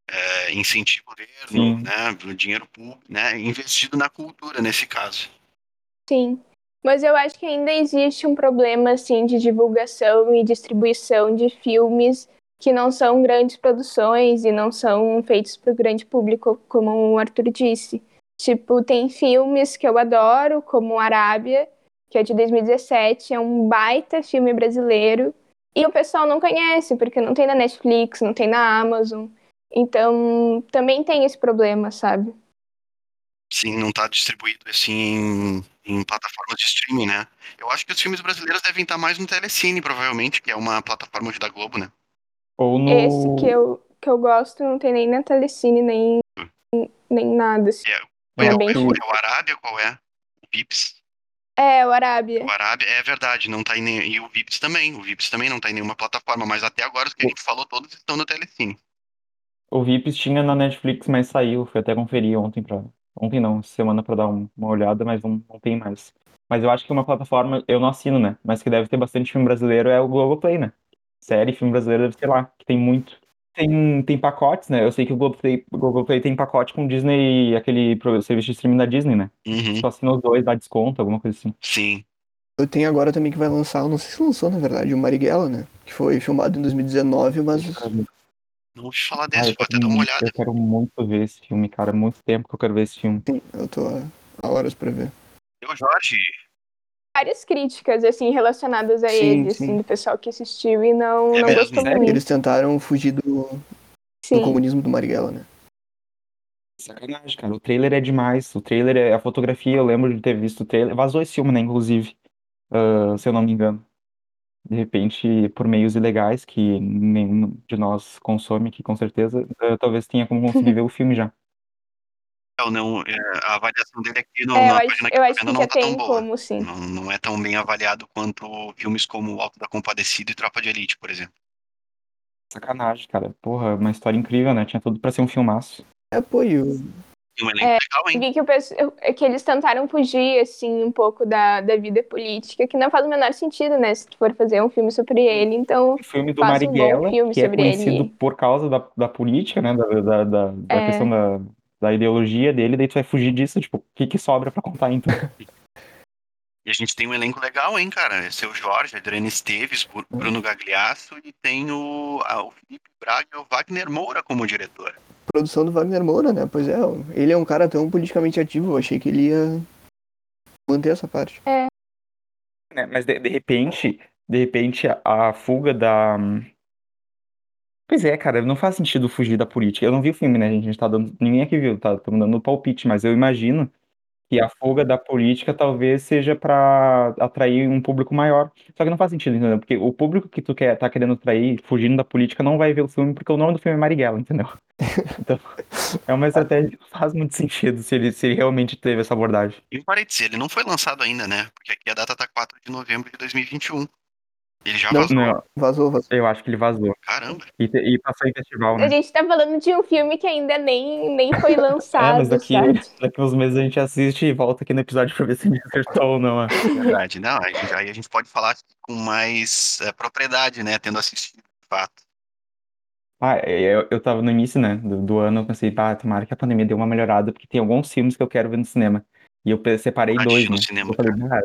é, incentivo governo, né? Dinheiro público, né? Investido na cultura nesse caso. Sim. Mas eu acho que ainda existe um problema, assim, de divulgação e distribuição de filmes que não são grandes produções e não são feitos para o grande público, como o Arthur disse. Tipo, tem filmes que eu adoro, como Arábia, que é de 2017, é um baita filme brasileiro, e o pessoal não conhece, porque não tem na Netflix, não tem na Amazon. Então, também tem esse problema, sabe? Sim, não tá distribuído assim em, em plataformas de streaming, né? Eu acho que os filmes brasileiros devem estar mais no Telecine, provavelmente, que é uma plataforma da Globo, né? Ou no. Esse que eu, que eu gosto não tem nem na Telecine, nem, nem nada. Assim. É, É é, bem é, o- difícil. é o Arábia, qual é? O Vips. É, o Arábia. O Arábia, é verdade, não tá em nem... E o Vips também. O Vips também não tá em nenhuma plataforma, mas até agora os que a gente falou todos estão no Telecine. O Vips tinha na Netflix, mas saiu. Fui até conferir ontem pra. Ontem não, semana pra dar um- uma olhada, mas não, não tem mais. Mas eu acho que uma plataforma, eu não assino, né? Mas que deve ter bastante filme brasileiro é o Globoplay, né? Série, filme brasileiro, deve ser lá, que tem muito. Tem, tem pacotes, né? Eu sei que o Globoplay, o Globoplay tem pacote com Disney, aquele serviço de streaming da Disney, né? Uhum, Só assina os dois, dá desconto, alguma coisa assim. sim. Eu tenho agora também que vai lançar, eu não sei se lançou na verdade, o Marighella, né? Que foi filmado em 2019, mas Não ouvi falar Ah, desse, eu vou até dar uma olhada. eu quero muito ver esse filme, cara. Muito tempo que eu quero ver esse filme. sim, eu tô há horas pra ver. Eu, Jorge, Várias críticas, assim, relacionadas a Sim, ele, sim. assim, do pessoal que assistiu e não, É não mesmo? gostou Sério? muito. Eles tentaram fugir do, do comunismo do Marighella, né? Sacanagem, cara. O trailer é demais. O trailer é a fotografia. Eu lembro de ter visto o trailer. Vazou esse filme, né? Inclusive, ah, se eu não me engano. De repente, por meios ilegais que nenhum de nós consome, que com certeza, ah, talvez tenha como conseguir ver o filme já. Eu não, é, a avaliação dele aqui no, É, eu na acho, página que eu tô acho vendo que não já tá tão tem boa. como, sim. Não, não é tão bem avaliado quanto filmes como O Alto da Compadecida e Tropa de Elite, por exemplo. Sacanagem, cara. Porra, uma história incrível, né? Tinha tudo pra ser um filmaço. É apoio. E um elenco É, legal, hein? Vi que, o é que eles tentaram fugir, assim, um pouco da, da vida política, que não faz o menor sentido, né? Se tu for fazer um filme sobre ele, então O filme do Faça um bom Marighella, filme que é sobre conhecido ele. por causa da, da política, né? Da, da, da, da É. questão da, da ideologia dele, daí tu vai fugir disso. Tipo, o que que sobra pra contar, então? E a gente tem um elenco legal, hein, cara? É Seu Jorge, Adriana Esteves, Bru- Bruno Gagliasso e tem o, a- o Felipe Braga e o Wagner Moura como diretor. Produção do Wagner Moura, né? Pois é, ele é um cara tão politicamente ativo, eu achei que ele ia manter essa parte. né? Mas de, de repente, de repente, a, a fuga da. Pois é, cara, não faz sentido fugir da política. Eu não vi o filme, né, gente? A gente tá dando. Ninguém aqui viu, tá? Estamos dando palpite, mas eu imagino que a fuga da política talvez seja pra atrair um público maior. Só que não faz sentido, entendeu? Porque o público que tu quer, tá querendo atrair, fugindo da política, não vai ver o filme, porque o nome do filme é Marighella, entendeu? Então, é uma estratégia que não faz muito sentido se ele, se ele realmente teve essa abordagem. E um parênteses, ele não foi lançado ainda, né? Porque aqui a data tá 4 de novembro de 2021. Ele já Não, vazou. Não, Vazou, vazou. eu acho que ele vazou. Caramba. E, e passou em festival, a né? gente tá falando de um filme que ainda nem, nem foi É, lançado, mas daqui, sabe? daqui uns meses a gente assiste e volta aqui no episódio pra ver se a gente acertou ou não. ó. Verdade. Não, a aí a gente pode falar com mais é, propriedade, né? Tendo assistido, de fato. Ah, é, eu, eu tava no início, né, do, do ano, eu pensei, pá, tomara que a pandemia dê uma melhorada, porque tem alguns filmes que eu quero ver no cinema. E eu separei de dois, né? cinema, Eu falei, ah,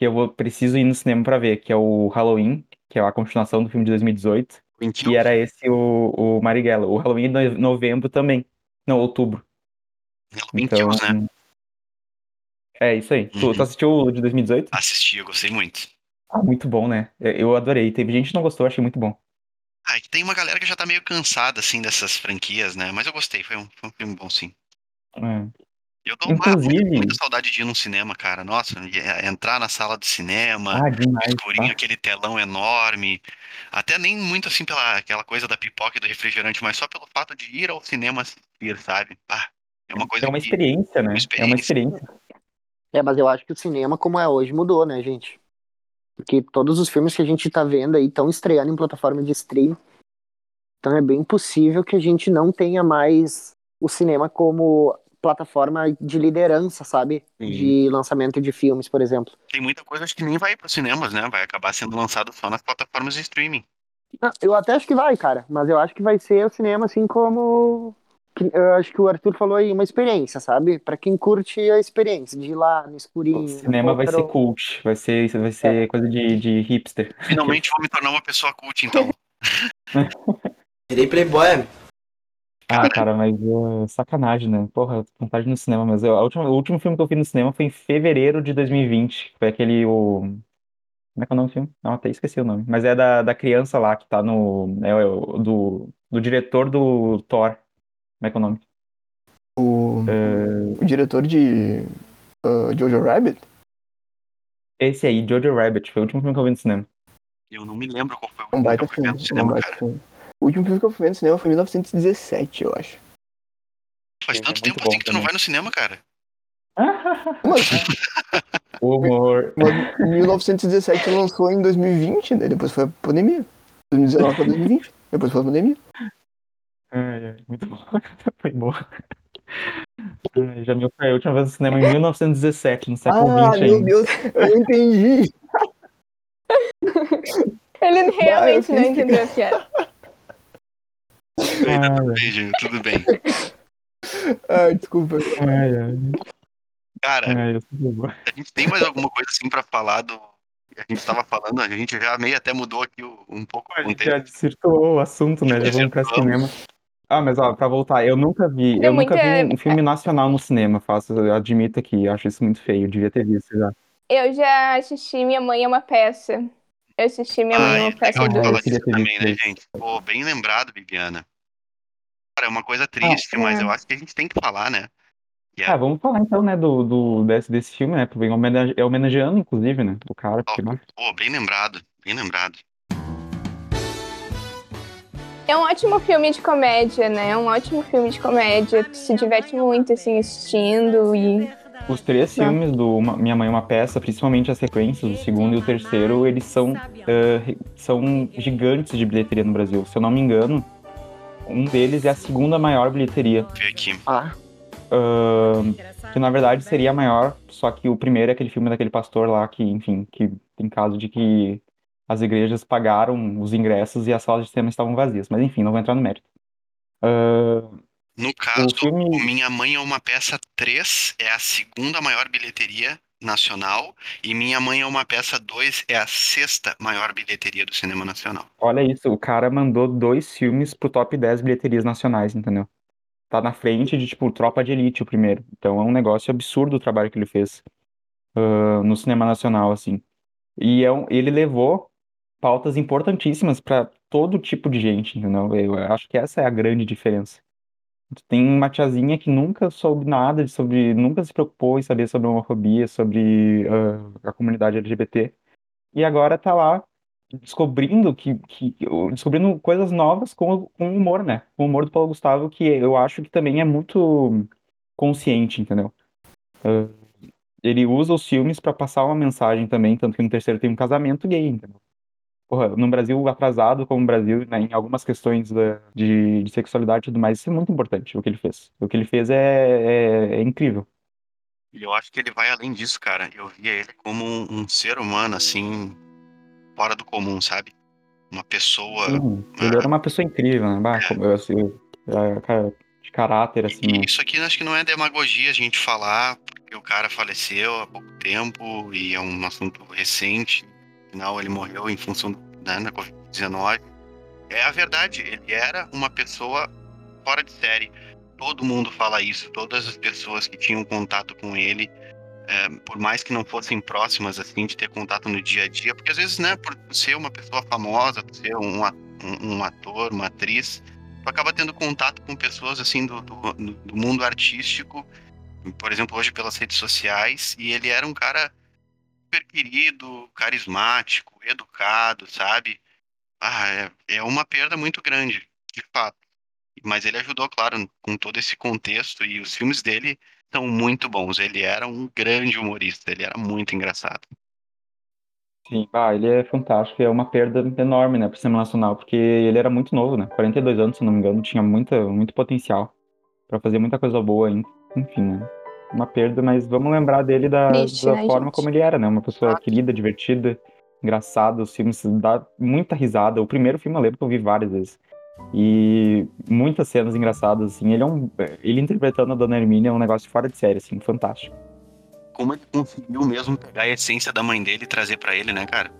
que eu vou, preciso ir no cinema pra ver, que é o Halloween, que é a continuação do filme de 2018, Twin e Kills? era esse o, o Marighella. O Halloween de novembro também. Não, outubro. Halloween Então, Kills, né? é isso aí. Tu, Uhum. tu assistiu o de 2018? Assisti, eu gostei muito. Ah, muito bom, né? Eu eu adorei. Teve gente que não gostou, achei muito bom. Ah, é que tem uma galera que já tá meio cansada, assim, dessas franquias, né? Mas eu gostei, foi um, foi um filme bom, sim. É. Eu tô ah, muita, Inclusive- muita saudade de ir num cinema, cara. Nossa, e- é, entrar na sala do cinema, Ah, demais. escurinho, tá? aquele telão enorme. Até nem muito assim pela aquela coisa da pipoca e do refrigerante, mas só pelo fato de ir ao cinema assistir, sabe? Pá, é uma coisa É uma que- experiência, né? É uma experiência. experiência. É, mas eu acho que o cinema, como é hoje, mudou, né, gente? Porque todos os filmes que a gente tá vendo aí estão estreando em plataforma de streaming. Então é bem possível que a gente não tenha mais o cinema como plataforma de liderança, sabe? Sim. De lançamento de filmes, por exemplo. Tem muita coisa acho que nem vai para os cinemas, né? Vai acabar sendo lançado só nas plataformas de streaming. Ah, Eu até acho que vai, cara, mas eu acho que vai ser o cinema assim como eu acho que o Arthur falou aí, uma experiência, sabe? Pra quem curte a experiência de ir lá no escurinho. O cinema vai ser cult, vai ser, vai ser coisa de, de hipster. Finalmente vou me tornar uma pessoa cult, então. Virei playboy. Ah, cara, mas uh, sacanagem, né? Porra, eu tô com vontade no cinema, mas eu- a última, o último filme que eu vi no cinema foi em fevereiro de 2020. Foi aquele, o... Como é que é o nome do filme? Não, até esqueci o nome. Mas é da, da criança lá, que tá no... É o do, do diretor do Thor. Como é que é o nome? O, É, o diretor de ah, Jojo Rabbit? Esse aí, Jojo Rabbit. Foi o último filme que eu vi no cinema. Eu não me lembro qual foi o Um filme que baita eu fui filme. ver no Um cinema, baita cara. filme. O último filme que eu fui ver no cinema foi em 1917, eu acho. Faz É tanto muito tempo bom assim que tu não vai no cinema, cara. Humor. Mas 1917 lançou em 2020, né? Depois foi a pandemia. 2019 pra 2020. Depois foi a pandemia. Ai, ai, muito bom. Foi boa. Ai, já me foi a última vez no cinema em 1917, no século Ah, XX meu ainda. Deus, eu entendi. Ele realmente eu não entendeu a piada. Ainda Ah, tudo bem, tudo bem. Ah, desculpa. ai, ai, Cara, ai, a gente tem mais alguma coisa assim pra falar do. que A gente tava falando, a gente já meio até mudou aqui um pouco A gente já dissertou o assunto, né? Já vamos pra cinema. Ah, mas ó, pra voltar, eu nunca vi, eu nunca vi muita- um filme nacional no cinema, faço, eu admito aqui, acho isso muito feio, devia ter visto já. Eu já assisti Minha Mãe é uma Peça. Eu assisti Minha Mãe Ah, uma é Peça do- também, né, gente? Pô, bem lembrado, Bibiana. Cara, é uma coisa triste, mas é. eu acho que a gente tem que falar, né? Que é Ah, vamos falar então, né, do, do, desse, desse filme, né, porque homenage- é homenageando, inclusive, né, o cara, porque, bah, Pô, bem lembrado, bem lembrado. É um ótimo filme de comédia, né? É um ótimo filme de comédia. Tu se diverte muito, assim, assistindo e... Os três Tá. filmes do Uma- Minha Mãe é uma Peça, principalmente as sequências, o segundo e o terceiro, eles são, re- são gigantes de bilheteria no Brasil. Se eu não me engano, um deles é a segunda maior bilheteria, aqui. Ah, ahn, que na verdade seria a maior, só que o primeiro é aquele filme daquele pastor lá que, enfim, que tem caso de que as igrejas pagaram os ingressos e as salas de cinema estavam vazias. Mas enfim, não vou entrar no mérito. Ahn, No caso, o filme... Minha Mãe é uma Peça 3 é a segunda maior bilheteria nacional e Minha Mãe é uma Peça 2 é a sexta maior bilheteria do cinema nacional. Olha isso, o cara mandou dois filmes pro top 10 bilheterias nacionais, entendeu? Tá na frente de, tipo, Tropa de Elite, o primeiro. Então é um negócio absurdo o trabalho que ele fez ah, no cinema nacional, assim. E é um- ele levou pautas importantíssimas pra todo tipo de gente, entendeu? Eu acho que essa é a grande diferença. Tem uma tiazinha que nunca soube nada de- sobre, nunca se preocupou em saber sobre homofobia, sobre ah, a comunidade LGBT. E agora tá lá descobrindo que, que descobrindo coisas novas com, o- com humor, né? Com o humor do Paulo Gustavo, que eu acho que também é muito consciente, entendeu? Ah, ele usa os filmes pra passar uma mensagem também, tanto que no terceiro tem um casamento gay, entendeu? Porra, no Brasil atrasado como o Brasil, né, em algumas questões da- de, de sexualidade e tudo mais, isso é muito importante, o que ele fez. O que ele fez é, é, é incrível. E eu acho que ele vai além disso, cara. Eu via ele como um, um ser humano, assim, fora do comum, sabe? Uma pessoa. Sim, ele era uma pessoa incrível, né? Bah, como eu, assim, é, cara, de caráter, assim, E né? isso aqui acho que não é demagogia a gente falar, porque o cara faleceu há pouco tempo e é um assunto recente. Afinal, ele morreu em função né, da Covid-19. É a verdade, ele era uma pessoa fora de série. Todo mundo fala isso, todas as pessoas que tinham contato com ele, é, por mais que não fossem próximas, assim, de ter contato no dia a dia, porque às vezes, né, por ser uma pessoa famosa, por ser um, um- um ator, uma atriz, tu acaba tendo contato com pessoas assim do, do, do mundo artístico, por exemplo, hoje pelas redes sociais, e ele era um cara super querido, carismático, educado, sabe? Ah, é, é uma perda muito grande, de fato. Mas ele ajudou, claro, com todo esse contexto, e os filmes dele são muito bons. Ele era um grande humorista, ele era muito engraçado. Sim, ah, ele é fantástico, é uma perda enorme, né, pro cinema nacional, porque ele era muito novo, né, 42 anos, se não me engano, tinha muita, muito potencial pra fazer muita coisa boa ainda, enfim, né, uma perda, mas vamos lembrar dele da, Triste, da né, forma gente? como ele era, né, uma pessoa querida, divertida, engraçada, os filmes dá muita risada, o primeiro filme eu lembro que eu vi várias vezes, e muitas cenas engraçadas, assim, ele é um, ele interpretando a Dona Hermínia é um negócio fora de série, assim, fantástico. Como ele conseguiu mesmo pegar a essência da mãe dele e trazer pra ele, né, cara?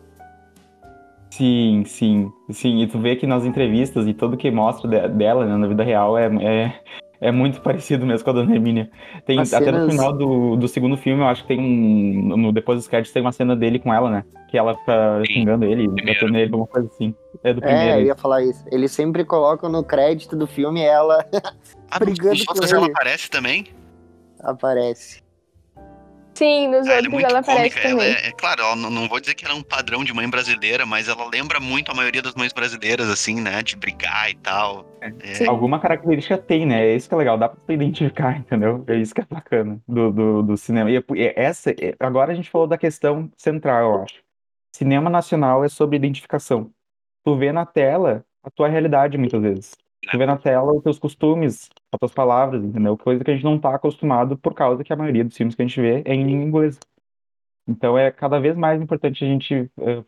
Sim, sim, sim. E tu vê que nas entrevistas e tudo que mostra de- dela, né, na vida real é, é, é muito parecido mesmo com a Dona Hermínia. Tem, As até no cenas- final do, do segundo filme, eu acho que tem um. No, depois dos créditos tem uma cena dele com ela, né? Que ela fica xingando ele, batendo nele, alguma coisa assim. É do É, eu primeiro. ia falar isso. Eles sempre colocam no crédito do filme ela Ah, Brigando com ela ele. aparece também? aparece. Sim, nos Ah, ela é outros ela aparece cômica. Ela também. é, é claro, ela não, não vou dizer que ela é um padrão de mãe brasileira, mas ela lembra muito a maioria das mães brasileiras, assim, né? De brigar e tal. É, Sim. Alguma característica tem, né? É isso que é legal, dá pra tu identificar, entendeu? É isso que é bacana do, do, do cinema. E é- essa, é- agora a gente falou da questão central, eu acho. Cinema nacional é sobre identificação. Tu vê na tela a tua realidade, muitas vezes. Tu vê na tela os teus costumes, as tuas palavras, entendeu? Coisa que a gente não tá acostumado por causa que a maioria dos filmes que a gente vê é em língua inglesa. Então é cada vez mais importante a gente eh,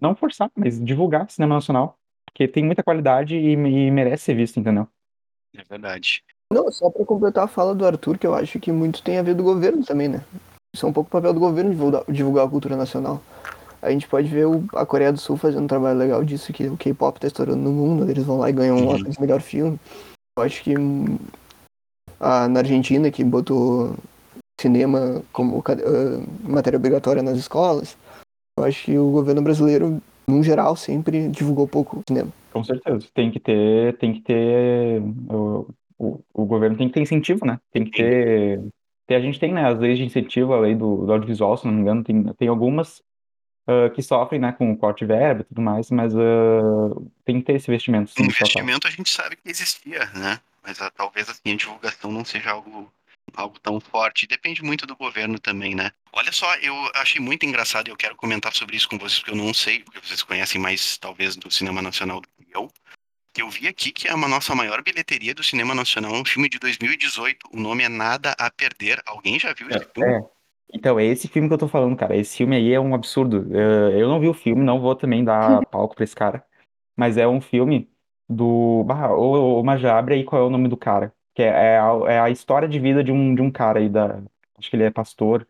não forçar, mas divulgar cinema nacional, porque tem muita qualidade e, e merece ser visto, entendeu? é verdade. Não, só pra completar a fala do Arthur, que eu acho que muito tem a ver do governo também, né? Isso é um pouco o papel do governo divulgar, divulgar a cultura nacional. A gente pode ver o- a Coreia do Sul fazendo um trabalho legal disso, que o K-pop tá estourando no mundo, eles vão lá e ganham um Uhum. Oscar de melhor filme. Eu acho que a, na Argentina, que botou cinema como ah, matéria obrigatória nas escolas, eu acho que o governo brasileiro, no geral, sempre divulgou pouco cinema. Com certeza. Tem que ter, tem que ter, o, o, o governo tem que ter incentivo, né? Tem que ter, ter- a gente tem, né, as leis de incentivo, a lei do, do audiovisual, se não me engano, tem, tem algumas ah, que sofrem, né, com corte de verba e tudo mais, mas ah, tem que ter esse investimento, sim, total. investimento a gente sabe que existia, né? Mas ah, talvez assim, a divulgação não seja algo, algo tão forte. Depende muito do governo também, né? Olha só, eu achei muito engraçado e eu quero comentar sobre isso com vocês, porque eu não sei, porque vocês conhecem mais, talvez, do cinema nacional do que eu. Eu vi aqui que é uma nossa maior bilheteria do cinema nacional, um filme de 2018. O nome é Nada a Perder. Alguém já viu esse filme? É. Então, é esse filme que eu tô falando, cara. Esse filme aí é um absurdo. Eh, Eu não vi o filme, não vou também dar palco pra esse cara. Mas é um filme do. Bah, ô, ô, mas já abre aí qual é o nome do cara. Que é, é a, é a história de vida de um, de um cara aí da. Acho que ele é pastor.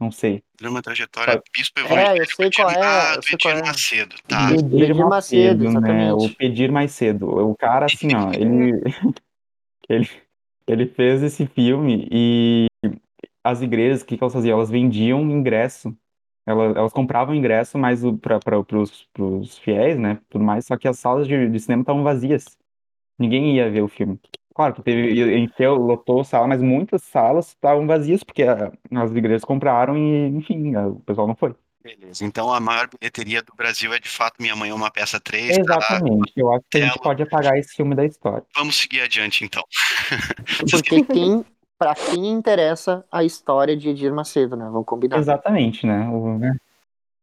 Não sei. Drama Trajetória Sabe? Bispo É, eu Evangélico sei qual é, Ah, eu do sei qual Edir é. Macedo. Tá. Pedir Edir Macedo, né? exatamente. O Pedir Mais Cedo. O cara, assim, ó, ele, ele, ele fez esse filme e as igrejas, o que, que elas faziam? Elas vendiam ingresso. Elas, elas compravam ingresso, mas para os fiéis, né? Tudo mais, só que as salas de, de cinema estavam vazias. Ninguém ia ver o filme. Claro que teve, encheu, lotou sala, mas muitas salas estavam vazias, porque a- as igrejas compraram e, enfim, a- o pessoal não foi. Beleza. Então a maior bilheteria do Brasil é de fato Minha Mãe é uma peça 3. Tá? Exatamente. Eu acho que a gente pode apagar esse filme da história. Vamos seguir adiante então. Porque quem, pra quem interessa a história de Edir Macedo, né? Vamos combinar. Exatamente, né? O- né?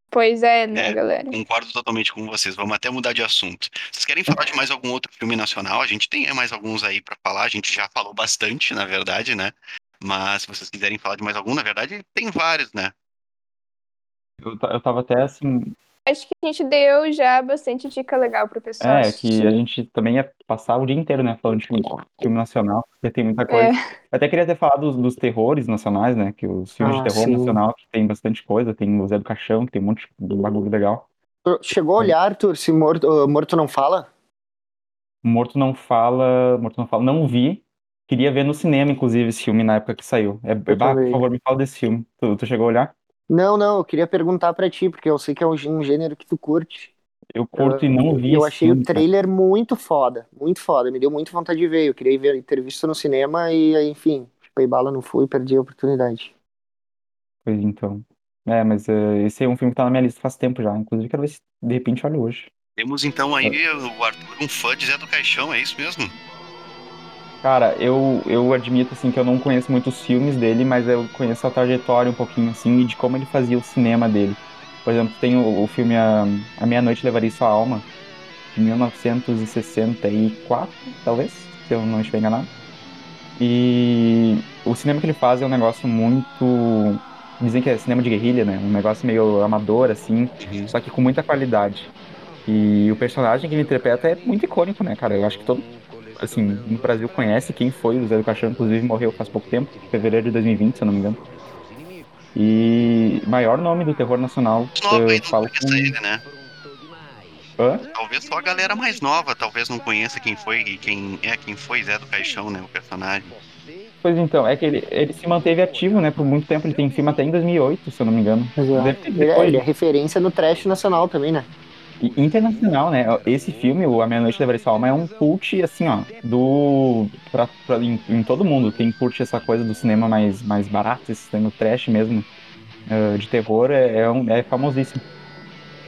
Pois é, né, É. galera? Concordo totalmente com vocês. Vamos até mudar de assunto. Vocês querem falar de mais algum outro filme nacional? A gente tem mais alguns aí pra falar. A gente já falou bastante, na verdade, né? Mas se vocês quiserem falar de mais algum, na verdade, tem vários, né? Eu, eu tava até assim. Acho que a gente deu já bastante dica legal pro pessoal É, assistir. que a gente também ia passar o dia inteiro, né? Falando de filme, filme nacional, porque tem muita coisa. É. Eu até queria ter falado dos, dos terrores nacionais, né? Que os filmes Ah, de terror sim. nacional, que tem bastante coisa. Tem o Zé do Caixão, que tem um monte de bagulho legal. Chegou a olhar, Arthur, se morto, ah, morto não fala? Morto Não Fala. Morto Não Fala. Não vi. Queria ver no cinema, inclusive, esse filme na época que saiu. É, bah, por também. favor, me fala desse filme. Tu, tu chegou a olhar? Não, não, eu queria perguntar pra ti, porque eu sei que é um gê- um gênero que tu curte. Eu curto e não vi Eu esse achei filme, o cara. trailer muito foda, muito foda. Me deu muita vontade de ver. Eu queria ver, ter visto no cinema e, aí, enfim, chupei bala, não fui, perdi a oportunidade. Pois então. É, mas eh, esse é um filme que tá na minha lista faz tempo já. Inclusive, quero ver se de repente olho hoje. Temos então aí o Arthur, um fã de Zé do Caixão, é isso mesmo? Cara, eu, eu admito, assim, que eu não conheço muitos filmes dele, mas eu conheço a trajetória um pouquinho, assim, e de como ele fazia o cinema dele. Por exemplo, tem o, o filme A, A Meia-Noite Levaria Sua Alma, de 1964, talvez, se eu não estiver enganado. E o cinema que ele faz é um negócio muito. Dizem que é cinema de guerrilha, né? Um negócio meio amador, assim, Uhum. só que com muita qualidade. E o personagem que ele interpreta é muito icônico, né, cara? Eu acho que todo, assim, no Brasil conhece quem foi o Zé do Caixão, inclusive morreu faz pouco tempo, fevereiro de 2020, se eu não me engano. E maior nome do terror nacional, Nova eu falo com... ele, né? Hã? Talvez só a galera mais nova, talvez não conheça quem foi e quem é quem foi Zé do Caixão, né? O personagem. Pois então, é que ele, ele se manteve ativo, né, por muito tempo, ele tem filme até em 2008, se eu não me engano. É, ter ele, é, ele é referência no trash nacional também, né? E internacional, né? Esse filme, o A Meia-Noite Levaria Sua Alma, é um cult, assim, ó, do... Pra, pra- em, em todo mundo. Quem curte essa coisa do cinema mais, mais barato, esse cinema trash mesmo, eh, de terror, é, é, um, é famosíssimo.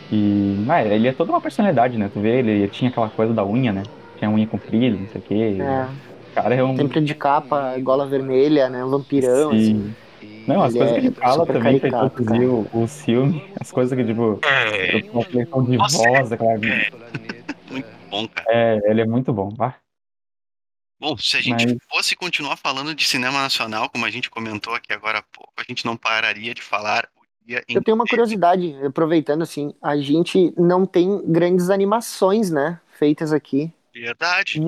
E, ah, ele é toda uma personalidade, né? Tu vê, ele tinha aquela coisa da unha, né? Tinha unha comprida, não sei o quê. É, O cara é um... sempre de capa, gola vermelha, né? Um vampirão, assim. Não, as Ele coisas é que ele fala super também pra caricato, introduzir o, o filme, as coisas que, tipo, É, uma inflexão de Nossa, voz, aquela... muito bom, cara. É, ele é muito bom, ah, Bom, se a gente Mas- fosse continuar falando de cinema nacional, como a gente comentou aqui agora há pouco, a gente não pararia de falar o dia Eu tenho uma curiosidade, aproveitando assim, a gente não tem grandes animações, né? Feitas aqui. Verdade.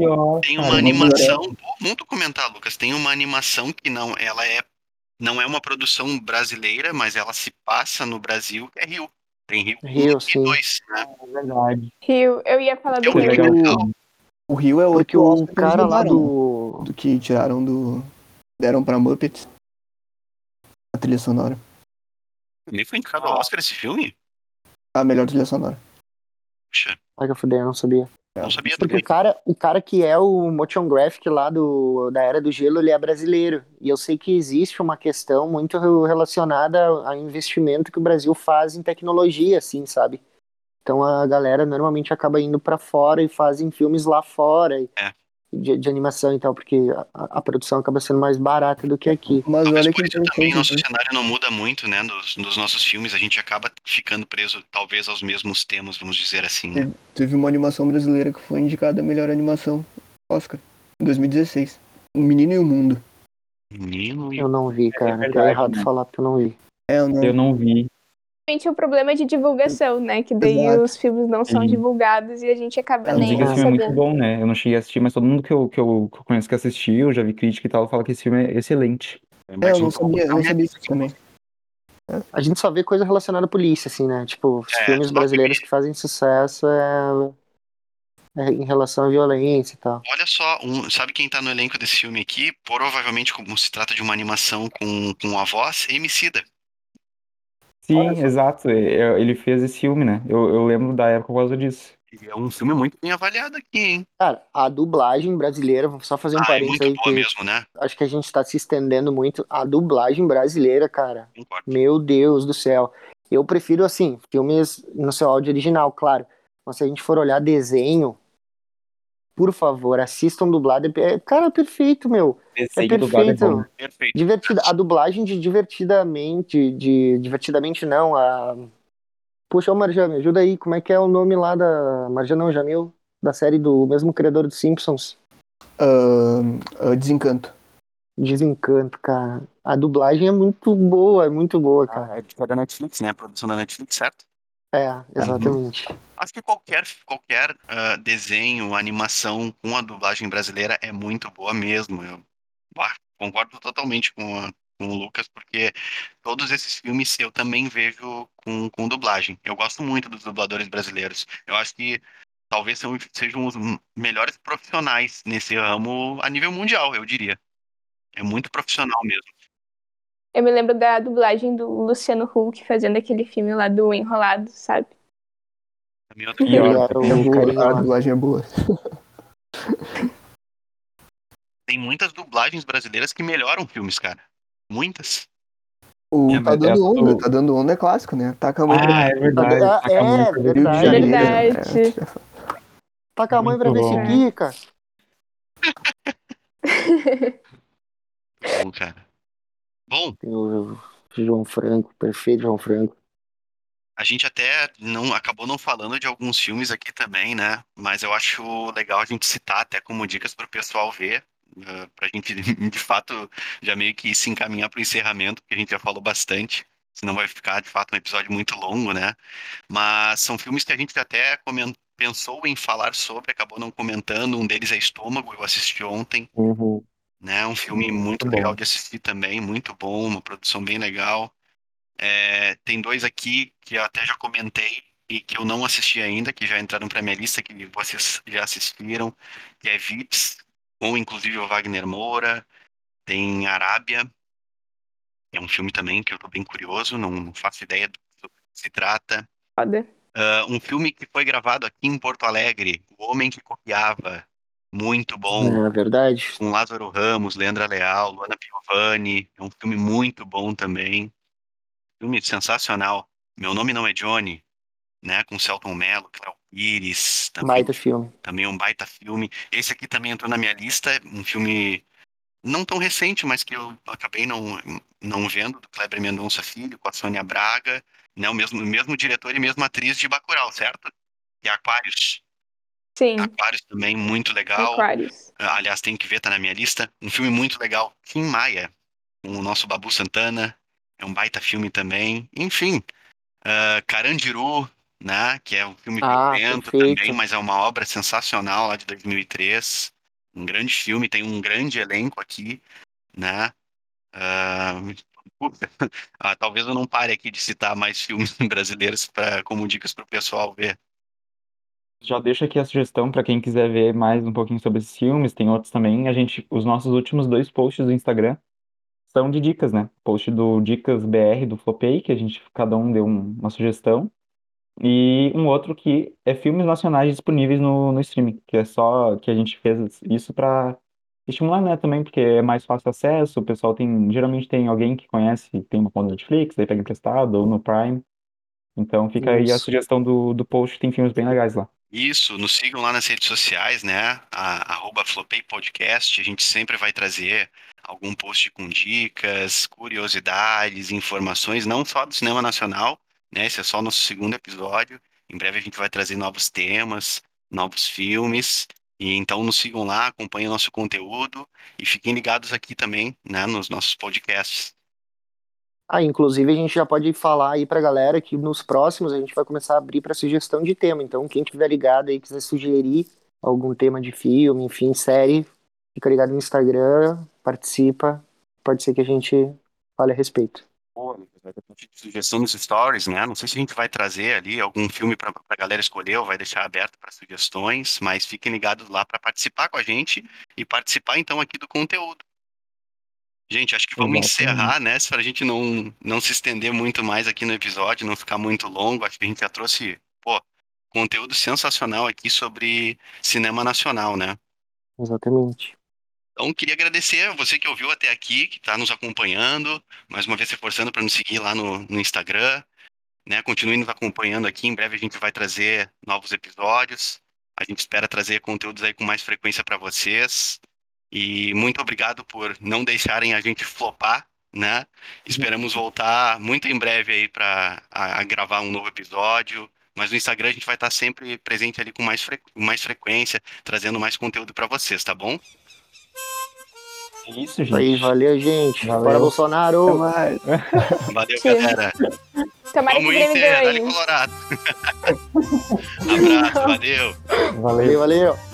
Tem uma animação. Vamos comentar, Lucas. Tem uma animação que não, ela é, não é uma produção brasileira, mas ela se passa no Brasil, que é Rio. Tem Rio, Rio, 1 e sim. 2, né? É verdade. Rio, eu ia falar do Rio. O Rio é outro Porque o Oscar que eles cara lá do. do que tiraram do. deram pra Muppets. A trilha sonora. Nem foi indicado ao Oscar esse filme? A melhor trilha sonora. Puxa, Ai, que eu fudei, eu não sabia. Não sabia Porque também. o cara, o cara que é o motion graphic lá do, da Era do Gelo, ele é brasileiro. E eu sei que existe uma questão muito relacionada ao investimento que o Brasil faz em tecnologia, assim, sabe? Então a galera normalmente acaba indo pra fora e fazem filmes lá fora e- É. de, de animação e tal, porque a, a produção acaba sendo mais barata do que aqui. Mas Talvez olha que também nosso né? cenário não muda muito, né? Dos, dos nossos filmes, a gente acaba ficando preso, talvez, aos mesmos temas, vamos dizer assim. Né? Teve uma animação brasileira que foi indicada a melhor animação Oscar. Em 2016. O Menino e o Mundo. Menino e Eu não vi, cara. verdade, que é errado né? falar porque eu não vi. É, eu não. Eu não vi. O problema é de divulgação, né? Que daí Exato. os filmes não são Sim. divulgados e a gente acaba É, nem esse filme é muito sabendo. bom, né? Eu não cheguei a assistir, mas todo mundo que eu, que eu, que eu conheço que assistiu, já vi crítica e tal, fala que esse filme é excelente. É, eu não sabia, eu não sabia isso também. A gente só vê coisa relacionada à polícia, assim, né? Tipo, os É, filmes brasileiros que- que fazem sucesso é, é em relação à violência e tal. Olha só, um- sabe quem tá no elenco desse filme aqui? Provavelmente, como se trata de uma animação com, com a voz, Emicida. Sim, exato. é- Ele fez esse filme, né? Eu, eu lembro da época por causa disso. E é um filme muito bem avaliado aqui, hein? Cara, a dublagem brasileira, vou só fazer um Ah, é parênteses muito aí boa que mesmo, né? acho que a gente tá se estendendo muito. A dublagem brasileira, cara, Concordo. meu Deus do céu. Eu prefiro, assim, filmes no seu áudio original, claro. Mas se a gente for olhar desenho, por favor, assistam dublado. É- Cara, é perfeito, meu. É dublado é perfeito. bom. Perfeito. Divertida, a dublagem de divertidamente, de divertidamente não, a Puxa, ô Marjan, me ajuda aí, como é que é o nome lá da Marjan não, Jamil, da série do mesmo criador dos Simpsons? Ah, ah, Desencanto. Desencanto, cara. A dublagem é muito boa, é muito boa, cara. Ah, é da Netflix, né? A produção da Netflix, certo? É, exatamente. Acho que qualquer, qualquer ah, desenho, animação com a dublagem brasileira é muito boa mesmo. Eu bah, concordo totalmente com, a- com o Lucas, porque todos esses filmes eu também vejo com, com dublagem. Eu gosto muito dos dubladores brasileiros. Eu acho que talvez são- sejam os melhores profissionais nesse ramo a nível mundial, eu diria. É muito profissional mesmo. Eu me lembro da dublagem do Luciano Huck fazendo aquele filme lá do Enrolado, sabe? Também outro E olha, É a dublagem é boa. Tem muitas dublagens brasileiras que melhoram filmes, cara. Muitas. O É, Tá Dando essa Onda, Tá Dando Onda é clássico, né? Taca a mãe Ah, é verdade. É, Taca é, verdade. Janeiro. Verdade. É, Taca a mãe pra ver se bom. quica. Bom, cara. Bom, Tem o João Franco, perfeito João Franco. A gente até não acabou não falando de alguns filmes aqui também, né? Mas eu acho legal a gente citar até como dicas para o pessoal ver, uh, para a gente de fato já meio que se encaminhar para o encerramento, porque a gente já falou bastante. Senão vai ficar de fato um episódio muito longo, né? Mas são filmes que a gente até comentou, pensou em falar sobre, acabou não comentando. Um deles é Estômago, eu assisti ontem. Uhum. Né? Um filme muito, Muito legal bom. de assistir também, muito bom, uma produção bem legal. É, tem dois aqui que eu até já comentei e que eu não assisti ainda, que já entraram para minha lista, que vocês já assistiram, que é Vips, com inclusive o Wagner Moura. Tem Arábia, é um filme também que eu tô bem curioso, não, não faço ideia do que se trata. Ah, um filme que foi gravado aqui em Porto Alegre, O Homem que Copiava, muito bom, É verdade. com Lázaro Ramos, Leandra Leal, Luana Piovani, é um filme muito bom também, filme sensacional. Meu Nome Não é Johnny, né, com Celton Mello, Cléo Pires, também, Baita filme. também um baita filme. Esse aqui também entrou na minha lista, um filme não tão recente, mas que eu acabei não, não vendo, do Kleber Mendonça Filho, com a Sônia Braga, né, o mesmo, mesmo diretor e mesma atriz de Bacurau, certo? E Aquários. Sim, Aquários também, muito legal. Aquarius. Ah, Aliás, tem que ver, tá na minha lista. Um filme muito legal, Tim Maia, com o nosso Babu Santana. É um baita filme também. Enfim, ah, Carandiru, né? Que é um filme Ah, violento também, mas é uma obra sensacional lá de 2003. Um grande filme, tem um grande elenco aqui, né? Ah, talvez eu não pare aqui de citar mais filmes brasileiros pra, como dicas para o pessoal ver. Já deixo aqui a sugestão para quem quiser ver mais um pouquinho sobre esses filmes, tem outros também. A gente, os nossos últimos dois posts do Instagram são de dicas, né? Post do Dicas BR do Flopay, que a gente cada um deu um- uma sugestão, e um outro que é filmes nacionais disponíveis no, no streaming, que é só que a gente fez isso para estimular, né, também, porque é mais fácil acesso, o pessoal tem, geralmente tem alguém que conhece, tem uma conta Netflix, daí pega emprestado ou no Prime. Então fica aí a Isso. sugestão do, do post, tem filmes bem legais lá. Isso, nos sigam lá nas redes sociais, né? Arroba Flopei Podcast. A gente sempre vai trazer algum post com dicas, curiosidades, informações, não só do cinema nacional, né? Esse é só o nosso segundo episódio. Em breve a gente vai trazer novos temas, novos filmes. E então nos sigam lá, acompanhem o nosso conteúdo e fiquem ligados aqui também, né? Nos nossos podcasts. Ah, inclusive a gente já pode falar aí pra galera que nos próximos a gente vai começar a abrir para sugestão de tema. Então, quem tiver ligado aí, quiser sugerir algum tema de filme, enfim, série, fica ligado no Instagram, participa. Pode ser que a gente fale a respeito. Ter bastante sugestão nos stories, né? Não sei se a gente vai trazer ali algum filme para a galera escolher ou vai deixar aberto para sugestões, mas fiquem ligados lá para participar com a gente e participar então aqui do conteúdo. Gente, acho que vamos encerrar, né? Para a gente não, não se estender muito mais aqui no episódio, não ficar muito longo. Acho que a gente já trouxe, pô, conteúdo sensacional aqui sobre cinema nacional, né? Exatamente. Então, queria agradecer a você que ouviu até aqui, que está nos acompanhando, mais uma vez reforçando para nos seguir lá no, no Instagram, né? Continue nos acompanhando aqui, em breve a gente vai trazer novos episódios, a gente espera trazer conteúdos aí com mais frequência para vocês, e muito obrigado por não deixarem a gente flopar, né? Esperamos voltar muito em breve aí para gravar um novo episódio, mas no Instagram a gente vai estar sempre presente ali com mais, fre- com mais frequência, trazendo mais conteúdo para vocês, tá bom? É isso, Isso aí, gente. valeu, gente. Valeu. Fora Bolsonaro! mais. Valeu, galera. Tomara Vamos Grêmio Inter, Dali ganhe. Colorado. Abraço, valeu. Valeu. Valeu, valeu.